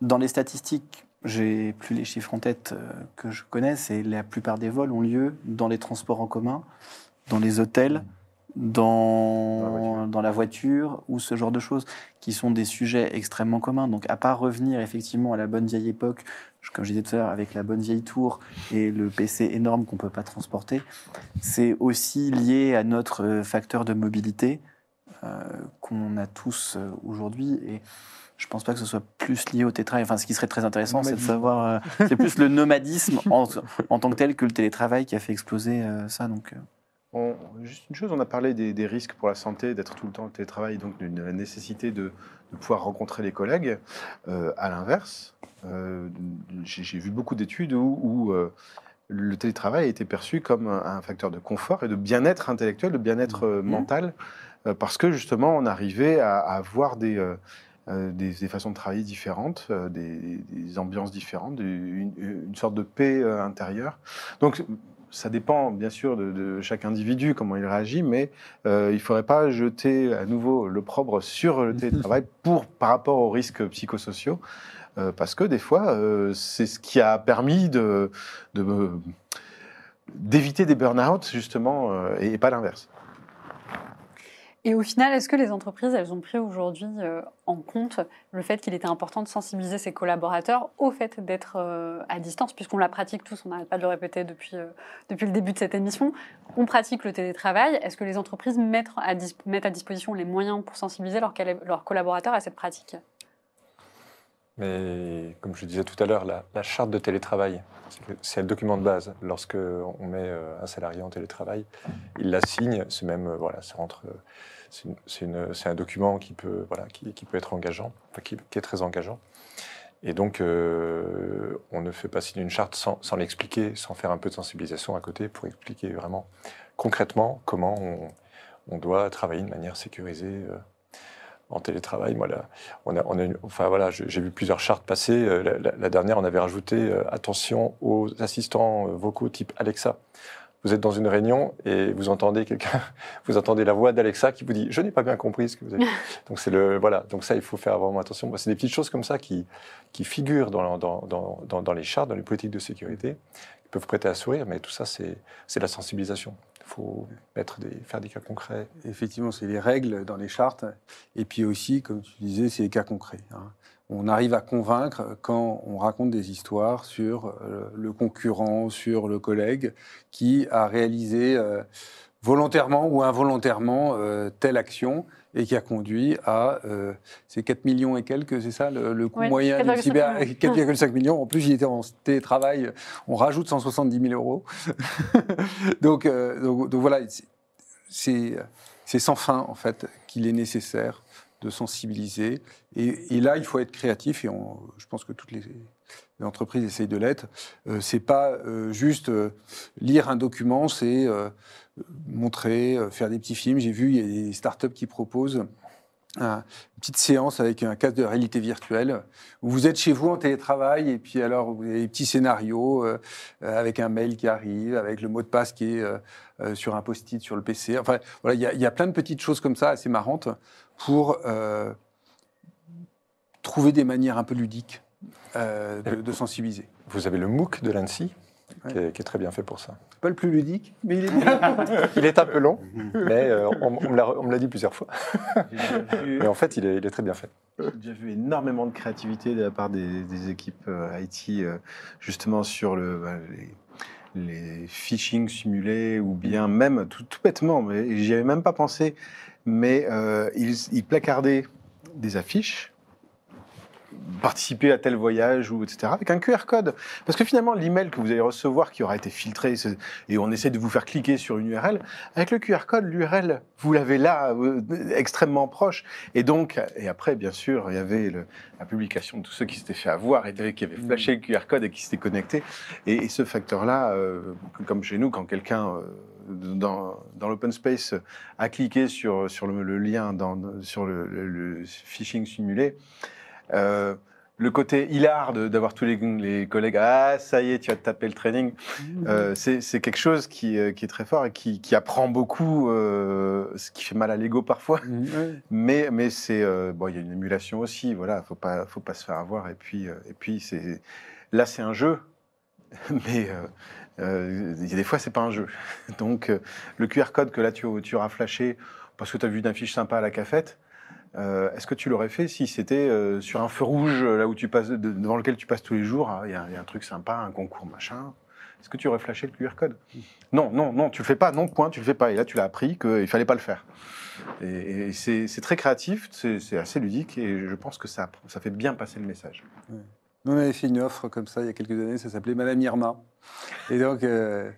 Dans les statistiques, j'ai plus les chiffres en tête euh, que je connais, c'est la plupart des vols ont lieu dans les transports en commun, dans les hôtels, dans, dans la voiture ou ce genre de choses qui sont des sujets extrêmement communs. Donc, à part revenir effectivement à la bonne vieille époque, comme je disais tout à l'heure, avec la bonne vieille tour et le PC énorme qu'on ne peut pas transporter, c'est aussi lié à notre euh, facteur de mobilité euh, qu'on a tous euh, aujourd'hui. Et je ne pense pas que ce soit plus lié au télétravail. Enfin, ce qui serait très intéressant, c'est de savoir. euh, c'est plus le nomadisme en, en tant que tel que le télétravail qui a fait exploser euh, ça. Donc, On- juste une chose, on a parlé des, des risques pour la santé, d'être tout le temps au télétravail, donc d'une nécessité de, de pouvoir rencontrer les collègues. Euh, à l'inverse, euh, j'ai vu beaucoup d'études où, où, euh, le télétravail a été perçu comme un, un facteur de confort et de bien-être intellectuel, de bien-être euh, Mhm. mental, parce que justement, on arrivait à, à avoir des, des, des façons de travailler différentes, des, ambiances différentes, une, une sorte de paix intérieure. Donc, ça dépend bien sûr de, de chaque individu, comment il réagit, mais euh, il ne faudrait pas jeter à nouveau l'opprobre sur le télétravail pour, par rapport aux risques psychosociaux, euh, parce que des fois, euh, c'est ce qui a permis de, de- d'éviter des burn-out, justement, et, pas l'inverse. Et au final, est-ce que les entreprises, elles ont pris aujourd'hui euh, en compte le fait qu'il était important de sensibiliser ses collaborateurs au fait d'être euh, à distance, puisqu'on la pratique tous, on n'arrête pas de le répéter depuis, euh, depuis le début de cette émission, on pratique le télétravail. Est-ce que les entreprises mettent à, mettent à disposition les moyens pour sensibiliser leurs, leurs collaborateurs à cette pratique? Mais comme je disais tout à l'heure, la, charte de télétravail, c'est le- document de base. Lorsque on met un salarié en télétravail, il la signe. C'est même voilà, ça rentre. C'est un document qui peut voilà, qui, peut être engageant, qui, est très engageant. Et donc, euh, on ne fait pas signer une charte sans, l'expliquer, sans faire un peu de sensibilisation à côté pour expliquer vraiment concrètement comment on, doit travailler de manière sécurisée euh, en télétravail. Moi, on a, enfin voilà, j'ai vu plusieurs chartes passer. Euh, La, dernière, on avait rajouté attention aux assistants vocaux type Alexa. Vous êtes dans une réunion et vous entendez quelqu'un, vous entendez la voix d'Alexa qui vous dit je n'ai pas bien compris ce que vous avez. dit. donc c'est le voilà. Donc ça, il faut faire vraiment attention. C'est des petites choses comme ça qui qui figurent dans, dans, dans, dans, dans les chartes, dans les politiques de sécurité, qui peuvent prêter à sourire, mais tout ça, c'est c'est la sensibilisation. Il faut mettre des, faire des cas concrets. Effectivement, c'est les règles dans les chartes. Et puis aussi, comme tu disais, c'est les cas concrets. hein. On arrive à convaincre quand on raconte des histoires sur euh, le concurrent, sur le collègue qui a réalisé euh, volontairement ou involontairement euh, telle action et qui a conduit à euh, ces 4 millions et quelques, c'est ça le, le coût Ouais, moyen du 4,5 cyber millions. 4,5 millions. En plus, il était en télétravail, on rajoute 170 000 euros. donc, euh, donc, donc voilà, c'est sans fin en fait qu'il est nécessaire de sensibiliser. Et, là, il faut être créatif et je pense que toutes les, entreprises essayent de l'être. Euh, c'est pas euh, juste euh, lire un document, c'est euh, montrer, faire des petits films. J'ai vu il y a des startups qui proposent un- une petite séance avec un casque de réalité virtuelle où vous êtes chez vous en télétravail et puis alors vous avez des petits scénarios avec un mail qui arrive, avec le mot de passe qui est sur un post-it sur le PC. Enfin, voilà, il y a plein de petites choses comme ça assez marrantes pour euh, trouver des manières un peu ludiques euh, de, de sensibiliser. Vous avez le MOOC de l'ANSI, qui, Ouais. est, qui est très bien fait pour ça. Pas le plus ludique, mais il est bien. Il est un peu long, mais euh, on, on me l'a- dit plusieurs fois. Mais en fait, il est, il est très bien fait. J'ai déjà vu énormément de créativité de la part des, des équipes euh, IT, euh, justement sur le, bah, les, les phishing simulés, ou bien même, tout, tout bêtement, mais j'y avais même pas pensé, mais euh, ils, ils placardaient des affiches participer à tel voyage ou etc avec un QR code. Parce que finalement l'email que vous allez recevoir qui aura été filtré et on essaie de vous faire cliquer sur une URL avec le QR code l'URL vous l'avez là euh, extrêmement proche. Et donc, et après, bien sûr, il y avait le- la publication de tous ceux qui s'étaient fait avoir et qui avaient flashé le QR code et qui s'étaient connectés. Et, et ce facteur-là, euh, comme chez nous, quand quelqu'un euh, dans, dans l'open space a cliqué sur, sur le, le lien, dans, sur le- le phishing simulé, euh, le côté hilar d'avoir tous les, les collègues, ah ça y est, tu vas te taper le training, euh, c'est quelque chose qui, euh, qui est très fort et qui, qui apprend beaucoup, euh, ce qui fait mal à l'ego parfois. Ouais. Mais, mais c'est euh, bon, il y a une émulation aussi, voilà, faut pas, faut pas se faire avoir. Et puis, et puis c'est là, c'est un jeu, mais il y a des fois, c'est pas un jeu. Donc, le QR code que là tu, tu auras flashé parce que tu as vu une affiche sympa à la cafette. Euh, Est-ce que tu l'aurais fait si c'était euh, sur un feu rouge là où tu passes, de- devant lequel tu passes tous les jours ah, Il y, a un truc sympa, un concours machin. Est-ce que tu aurais flashé le QR code? Non, non, non, tu le fais pas. Non, point, tu le fais pas. Et là, tu l'as appris qu'il fallait pas le faire. Et, c'est très créatif, c'est assez ludique, et je pense que ça, ça fait bien passer le message. Nous, on avait fait une offre comme ça il y a quelques années, ça s'appelait Madame Irma. Et donc, euh,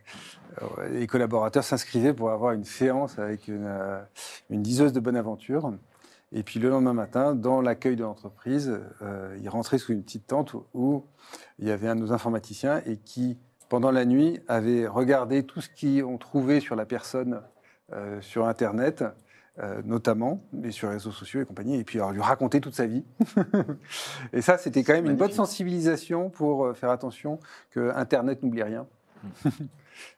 les collaborateurs s'inscrivaient pour avoir une séance avec une, euh, une diseuse de bonne aventure. Et puis le lendemain matin, dans l'accueil de l'entreprise, euh, ils rentraient sous une petite tente où, où il y avait un de nos informaticiens et qui, pendant la nuit, avait regardé tout ce qu'ils ont trouvé sur la personne euh, sur Internet, euh, notamment, mais sur les réseaux sociaux et compagnie, et puis alors, lui raconter toute sa vie. et ça, c'était quand même une bonne sensibilisation pour faire attention que Internet n'oublie rien.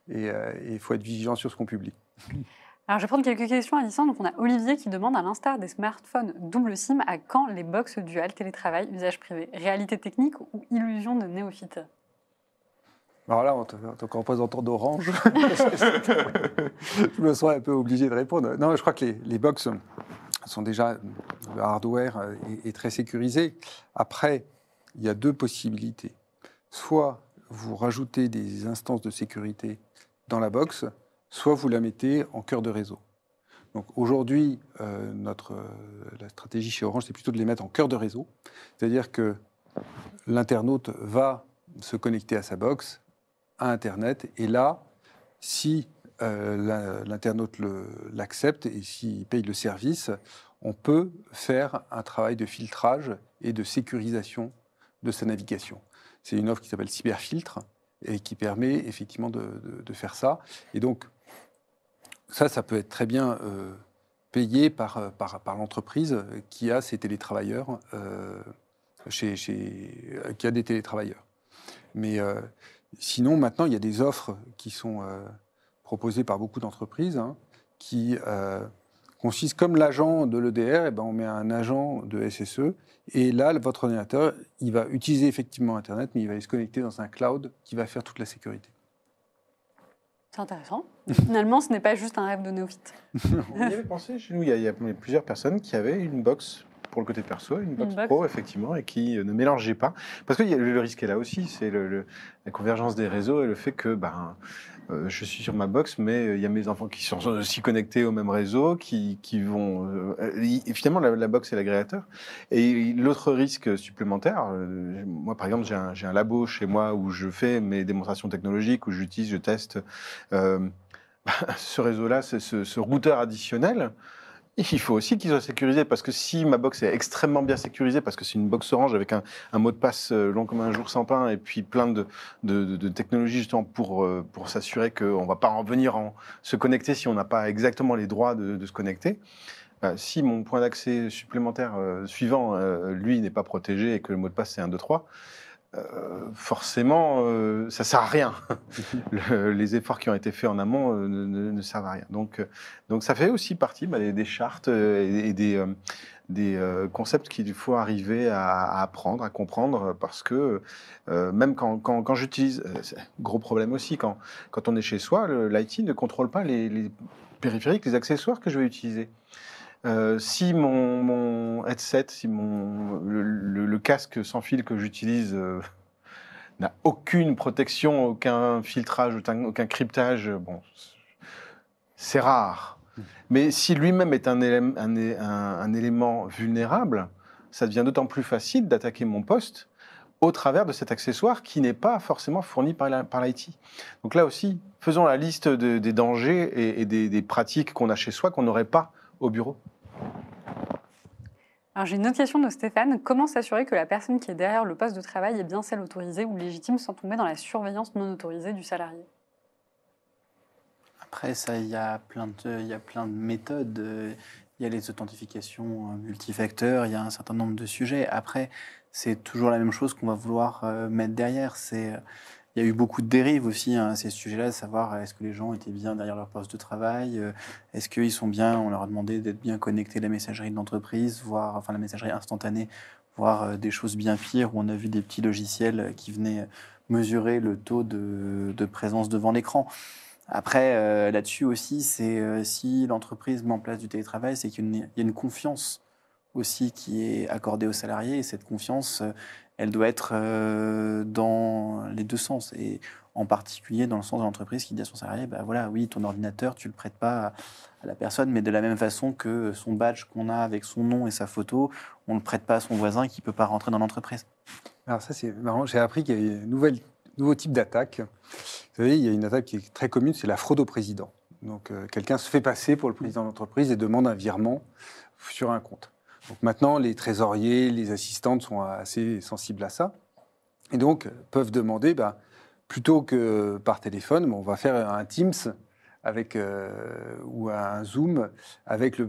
euh, et il faut être vigilant sur ce qu'on publie. Alors, je vais prendre quelques questions à distance. Donc, on a Olivier qui demande, à l'instar des smartphones double SIM, à quand les box dual télétravail, usage privé? Réalité technique ou illusion de néophyte? Alors là, en tant que représentant d'Orange, je me sens un peu obligé de répondre. Non, je crois que les, les box sont déjà, le hardware est, est très sécurisé. Après, il y a deux possibilités. Soit vous rajoutez des instances de sécurité dans la box, soit vous la mettez en cœur de réseau. Donc aujourd'hui, euh, notre euh, la stratégie chez Orange, c'est plutôt de les mettre en cœur de réseau, c'est-à-dire que l'internaute va se connecter à sa box, à Internet, et là, si euh, l'internaute l'accepte et s'il paye le service, on peut faire un travail de filtrage et de sécurisation de sa navigation. C'est une offre qui s'appelle Cyberfiltre et qui permet effectivement de, de- de faire ça. Et donc, ça, ça peut être très bien euh, payé par, euh, par, par l'entreprise qui a ses télétravailleurs, euh, qui a des télétravailleurs. Mais sinon, maintenant, il y a des offres qui sont proposées par beaucoup d'entreprises hein, qui consistent comme l'agent de l'EDR, et ben, on met un agent de SSE, et là, votre ordinateur, il va utiliser effectivement Internet, mais il va se connecter dans un cloud qui va faire toute la sécurité. C'est intéressant. Finalement, ce n'est pas juste un rêve de néophyte. On y avait pensé chez nous. Il y, il y a plusieurs personnes qui avaient une box pour le côté perso, une box box. pro, effectivement, et qui euh, ne mélangeaient pas. Parce que le, risque est là aussi, c'est le- le- la convergence des réseaux et le fait que ben, euh, je suis sur ma box, mais euh, il y a mes enfants qui sont aussi connectés au même réseau, qui, qui vont... euh, euh, et finalement, la, la box est l'agrégateur. Et l'autre risque supplémentaire, euh, moi, par exemple, j'ai un, labo chez moi où je fais mes démonstrations technologiques, où j'utilise, je teste... euh, ce réseau-là, ce- ce routeur additionnel, il faut aussi qu'il soit sécurisé parce que si ma box est extrêmement bien sécurisée, parce que c'est une box orange avec un, mot de passe euh, long comme un jour sans pain et puis plein de, de, de- de technologies justement pour, euh, pour s'assurer qu'on ne va pas en venir en se connecter si on n'a pas exactement les droits de, se connecter. bah, si mon point d'accès supplémentaire euh, suivant, lui, n'est pas protégé et que le mot de passe c'est 1, 2, 3, euh, forcément, euh, ça sert à rien. Le- les efforts qui ont été faits en amont euh, ne, servent à rien. Donc, euh, donc ça fait aussi partie bah, des, des chartes et, et des, euh, des concepts qu'il faut arriver à, à apprendre, à comprendre, parce que euh, même quand, quand, quand j'utilise, gros problème aussi, quand, quand on est chez soi, l'IT ne contrôle pas les, les périphériques, les accessoires que je vais utiliser. Euh, si mon, headset, si mon, le, casque sans fil que j'utilise euh, n'a aucune protection, aucun filtrage, aucun, cryptage, bon, c'est rare. Mais si lui-même est un, élément vulnérable, ça devient d'autant plus facile d'attaquer mon poste au travers de cet accessoire qui n'est pas forcément fourni par l'IT. Donc là aussi, faisons la liste de- des dangers et, des pratiques qu'on a chez soi qu'on n'aurait pas au bureau. Alors j'ai une autre question de Stéphane. Comment s'assurer que la personne qui est derrière le poste de travail est bien celle autorisée ou légitime sans tomber dans la surveillance non autorisée du salarié? Après, ça, il y a plein de, il y a plein de méthodes. euh, Il y a les authentifications euh, multifacteurs, il y a un certain nombre de sujets. Après, c'est toujours la même chose qu'on va vouloir euh, mettre derrière. C'est, euh, il y a eu beaucoup de dérives aussi hein, à ces sujets-là, de savoir euh, est-ce que les gens étaient bien derrière leur poste de travail, euh, est-ce qu'ils sont bien, on leur a demandé d'être bien connectés à la messagerie de l'entreprise, voire enfin la messagerie instantanée, voire euh, des choses bien pires où on a vu des petits logiciels qui venaient mesurer le taux de, présence devant l'écran. Après, là-dessus aussi, c'est si l'entreprise met en place du télétravail, c'est qu'il y a une- confiance aussi qui est accordée aux salariés. Et cette confiance, elle doit être euh, dans les deux sens. Et en particulier dans le sens de l'entreprise qui dit à son salarié, bah voilà, oui, ton ordinateur, tu le prêtes pas à, la personne, mais de la même façon que son badge qu'on a avec son nom et sa photo, on ne le prête pas à son voisin qui peut pas rentrer dans l'entreprise. Alors ça, c'est marrant. J'ai appris qu'il y avait un nouveau type d'attaque. Vous savez, il y a une attaque qui est très commune, c'est la fraude au président. Donc euh, quelqu'un se fait passer pour le président d'entreprise et demande un virement sur un compte. Donc maintenant, les trésoriers, les assistantes sont assez sensibles à ça. Et donc, peuvent demander, bah, plutôt que par téléphone, on va faire un Teams avec, euh, ou un Zoom avec le,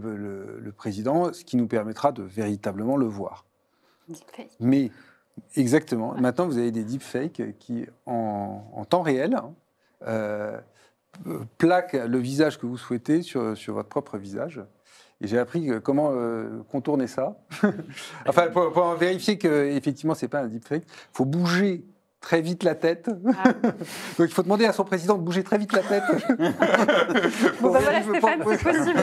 le, président, ce qui nous permettra de véritablement le voir. Deepfake. Mais, exactement. Maintenant, vous avez des deepfakes qui, en, en temps réel, hein, euh, plaquent le visage que vous souhaitez sur, sur votre propre visage. Et j'ai appris comment euh, contourner ça. enfin, pour, pour vérifier qu'effectivement, ce n'est pas un deepfake, il faut bouger très vite la tête. Ah. Donc il faut demander à son président de bouger très vite la tête. bon, bah voilà Stéphane, c'est possible.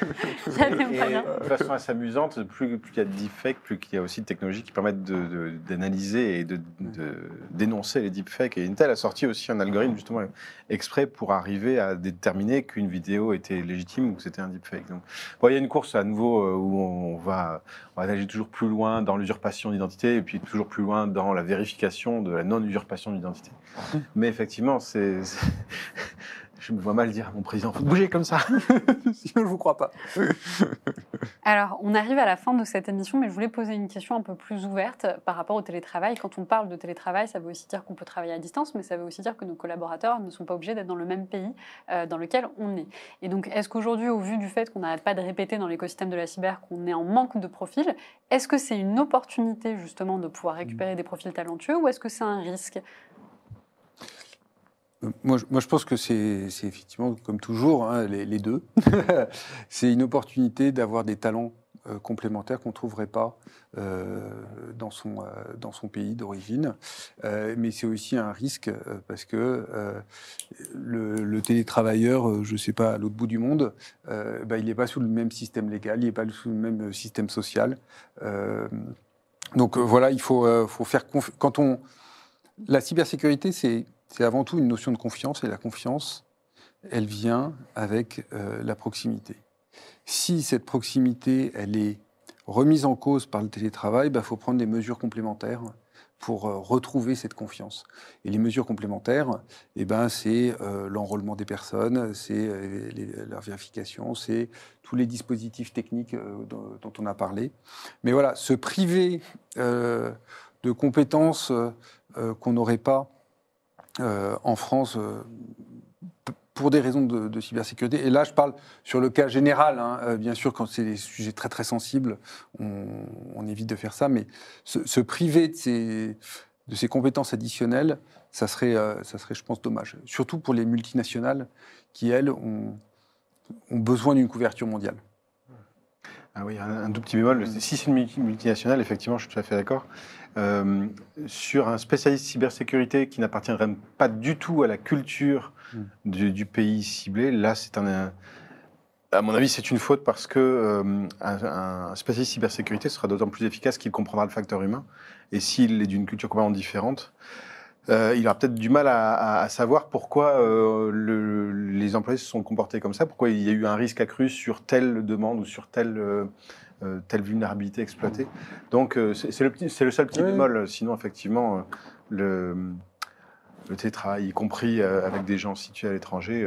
de façon assez amusante, plus, il y a de deepfakes, plus il y a aussi de technologies qui permettent d'analyser et de, dénoncer les deepfakes. Et Intel a sorti aussi un algorithme justement exprès pour arriver à déterminer qu'une vidéo était légitime ou que c'était un deepfake. Donc, bon, il y a une course à nouveau euh, où on va, on va aller toujours plus loin dans l'usurpation d'identité et puis toujours plus loin dans la vérification de la non-usurpation d'identité. Mais effectivement, c'est je me vois mal dire à mon président, faut bouger comme ça, sinon je vous crois pas. Alors, on arrive à la fin de cette émission, mais je voulais poser une question un peu plus ouverte par rapport au télétravail. Quand on parle de télétravail, ça veut aussi dire qu'on peut travailler à distance, mais ça veut aussi dire que nos collaborateurs ne sont pas obligés d'être dans le même pays euh, dans lequel on est. Et donc, est-ce qu'aujourd'hui, au vu du fait qu'on n'arrête pas de répéter dans l'écosystème de la cyber qu'on est en manque de profils, est-ce que c'est une opportunité justement de pouvoir récupérer des profils talentueux ou est-ce que c'est un risque? Moi je, pense que c'est effectivement, comme toujours, hein, les, deux. c'est une opportunité d'avoir des talents euh, complémentaires qu'on ne trouverait pas euh, dans, son, euh, dans son pays d'origine. mais c'est aussi un risque parce que le, télétravailleur, je ne sais pas, à l'autre bout du monde, bah, il n'est pas sous le même système légal, il n'est pas sous le même système social. donc voilà, il faut, faut faire. Quand on. La cybersécurité, c'est c'est avant tout une notion de confiance, et la confiance, elle vient avec euh, la proximité. Si cette proximité, elle est remise en cause par le télétravail, il bah, faut prendre des mesures complémentaires pour euh, retrouver cette confiance. Et les mesures complémentaires, eh ben, c'est euh, l'enrôlement des personnes, c'est leur vérification, c'est tous les dispositifs techniques dont, on a parlé. Mais voilà, se priver de compétences qu'on n'aurait pas en France euh, pour des raisons de, cybersécurité. Et là, je parle sur le cas général. Hein. Euh, bien sûr, quand c'est des sujets très très sensibles, on, évite de faire ça. Mais se, priver de ces, compétences additionnelles, ça serait, ça je pense, dommage. Surtout pour les multinationales qui, elles, ont besoin d'une couverture mondiale. Ah oui, un, tout petit bémol. Si c'est une multinationale, effectivement, je suis tout à fait d'accord. Euh, sur un spécialiste cybersécurité qui n'appartiendrait pas du tout à la culture hmm. du, pays ciblé, là, c'est un, à mon avis, c'est une faute parce que euh, un, spécialiste cybersécurité sera d'autant plus efficace qu'il comprendra le facteur humain. Et s'il est d'une culture complètement différente, euh, il aura peut-être du mal à, savoir pourquoi les employés se sont comportés comme ça, pourquoi il y a eu un risque accru sur telle demande ou sur telle euh, telle vulnérabilité exploitée. Donc euh, c'est le, le, seul petit bémol. Sinon, effectivement, euh, le, le télétravail, y compris avec des gens situés à l'étranger,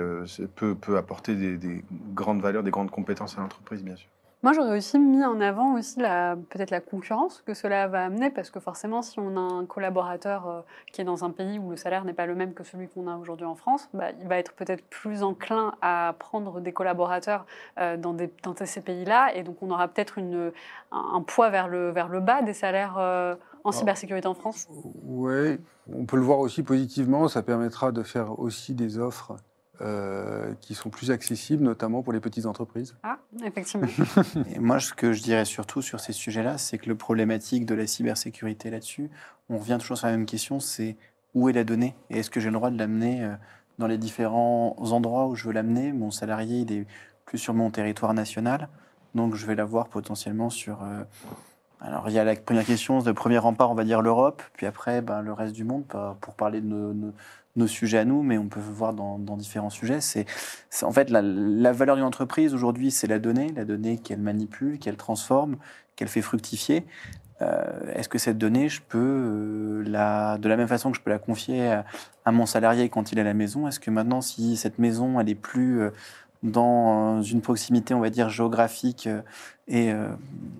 peut, peut, apporter des, des, grandes valeurs, des grandes compétences à l'entreprise, bien sûr. Moi, j'aurais aussi mis en avant aussi peut-être la concurrence que cela va amener, parce que forcément, si on a un collaborateur euh, qui est dans un pays où le salaire n'est pas le même que celui qu'on a aujourd'hui en France, bah, il va être peut-être plus enclin à prendre des collaborateurs euh, dans, des, dans, ces pays-là, et donc on aura peut-être un, poids vers le, vers le bas des salaires euh, en ah. cybersécurité en France. Oui, on peut le voir aussi positivement, ça permettra de faire aussi des offres euh, qui sont plus accessibles, notamment pour les petites entreprises. Ah, effectivement. Et moi, ce que je dirais surtout sur ces sujets-là, c'est que le problématique de la cybersécurité là-dessus, on revient toujours sur la même question, c'est où est la donnée Et est-ce que j'ai le droit de l'amener euh, dans les différents endroits où je veux l'amener? Mon salarié, il est plus sur mon territoire national, donc je vais l'avoir potentiellement sur... Euh, alors, il y a la première question, le premier rempart, on va dire l'Europe, puis après, ben, le reste du monde, pour parler de nos, nos sujets à nous, mais on peut voir dans, différents sujets. C'est en fait la, valeur d'une entreprise aujourd'hui, c'est la donnée, la donnée qu'elle manipule, qu'elle transforme, qu'elle fait fructifier. euh, est-ce que cette donnée, je peux, euh, la, de la même façon que je peux la confier à, mon salarié quand il est à la maison, est-ce que maintenant, si cette maison, elle est plus euh, dans une proximité, on va dire, géographique et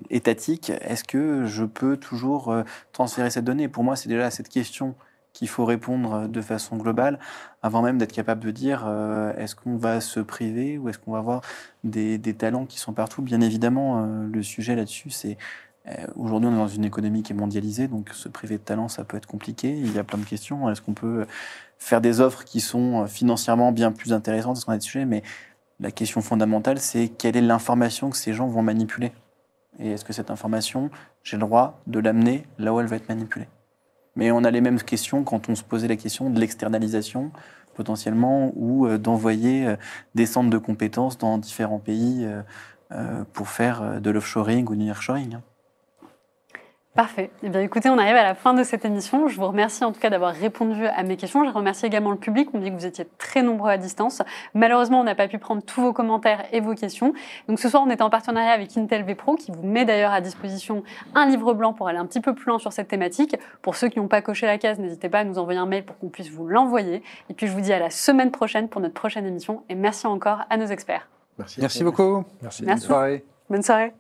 étatique, est-ce que je peux toujours transférer cette donnée? Pour moi, c'est déjà cette question qu'il faut répondre de façon globale, avant même d'être capable de dire euh, est-ce qu'on va se priver ou est-ce qu'on va avoir des, talents qui sont partout? Bien évidemment, euh, le sujet là-dessus, c'est euh, aujourd'hui on est dans une économie qui est mondialisée, donc se priver de talent, ça peut être compliqué. Il y a plein de questions. Est-ce qu'on peut faire des offres qui sont financièrement bien plus intéressantes? Est-ce qu'on des sujets? Mais la question fondamentale, c'est quelle est l'information que ces gens vont manipuler? Et est-ce que cette information, j'ai le droit de l'amener là où elle va être manipulée? Mais on a les mêmes questions quand on se posait la question de l'externalisation potentiellement ou euh, d'envoyer euh, des centres de compétences dans différents pays euh, pour faire de l'offshoring ou du nearshoring. Parfait. Eh bien, écoutez, on arrive à la fin de cette émission. Je vous remercie en tout cas d'avoir répondu à mes questions. Je remercie également le public. On me dit que vous étiez très nombreux à distance. Malheureusement, on n'a pas pu prendre tous vos commentaires et vos questions. Donc, ce soir, on était en partenariat avec Intel vPro qui vous met d'ailleurs à disposition un livre blanc pour aller un petit peu plus loin sur cette thématique. Pour ceux qui n'ont pas coché la case, n'hésitez pas à nous envoyer un mail pour qu'on puisse vous l'envoyer. Et puis, je vous dis à la semaine prochaine pour notre prochaine émission. Et merci encore à nos experts. Merci. Merci beaucoup. Merci. Bonne Merci. soirée. Bonne soirée.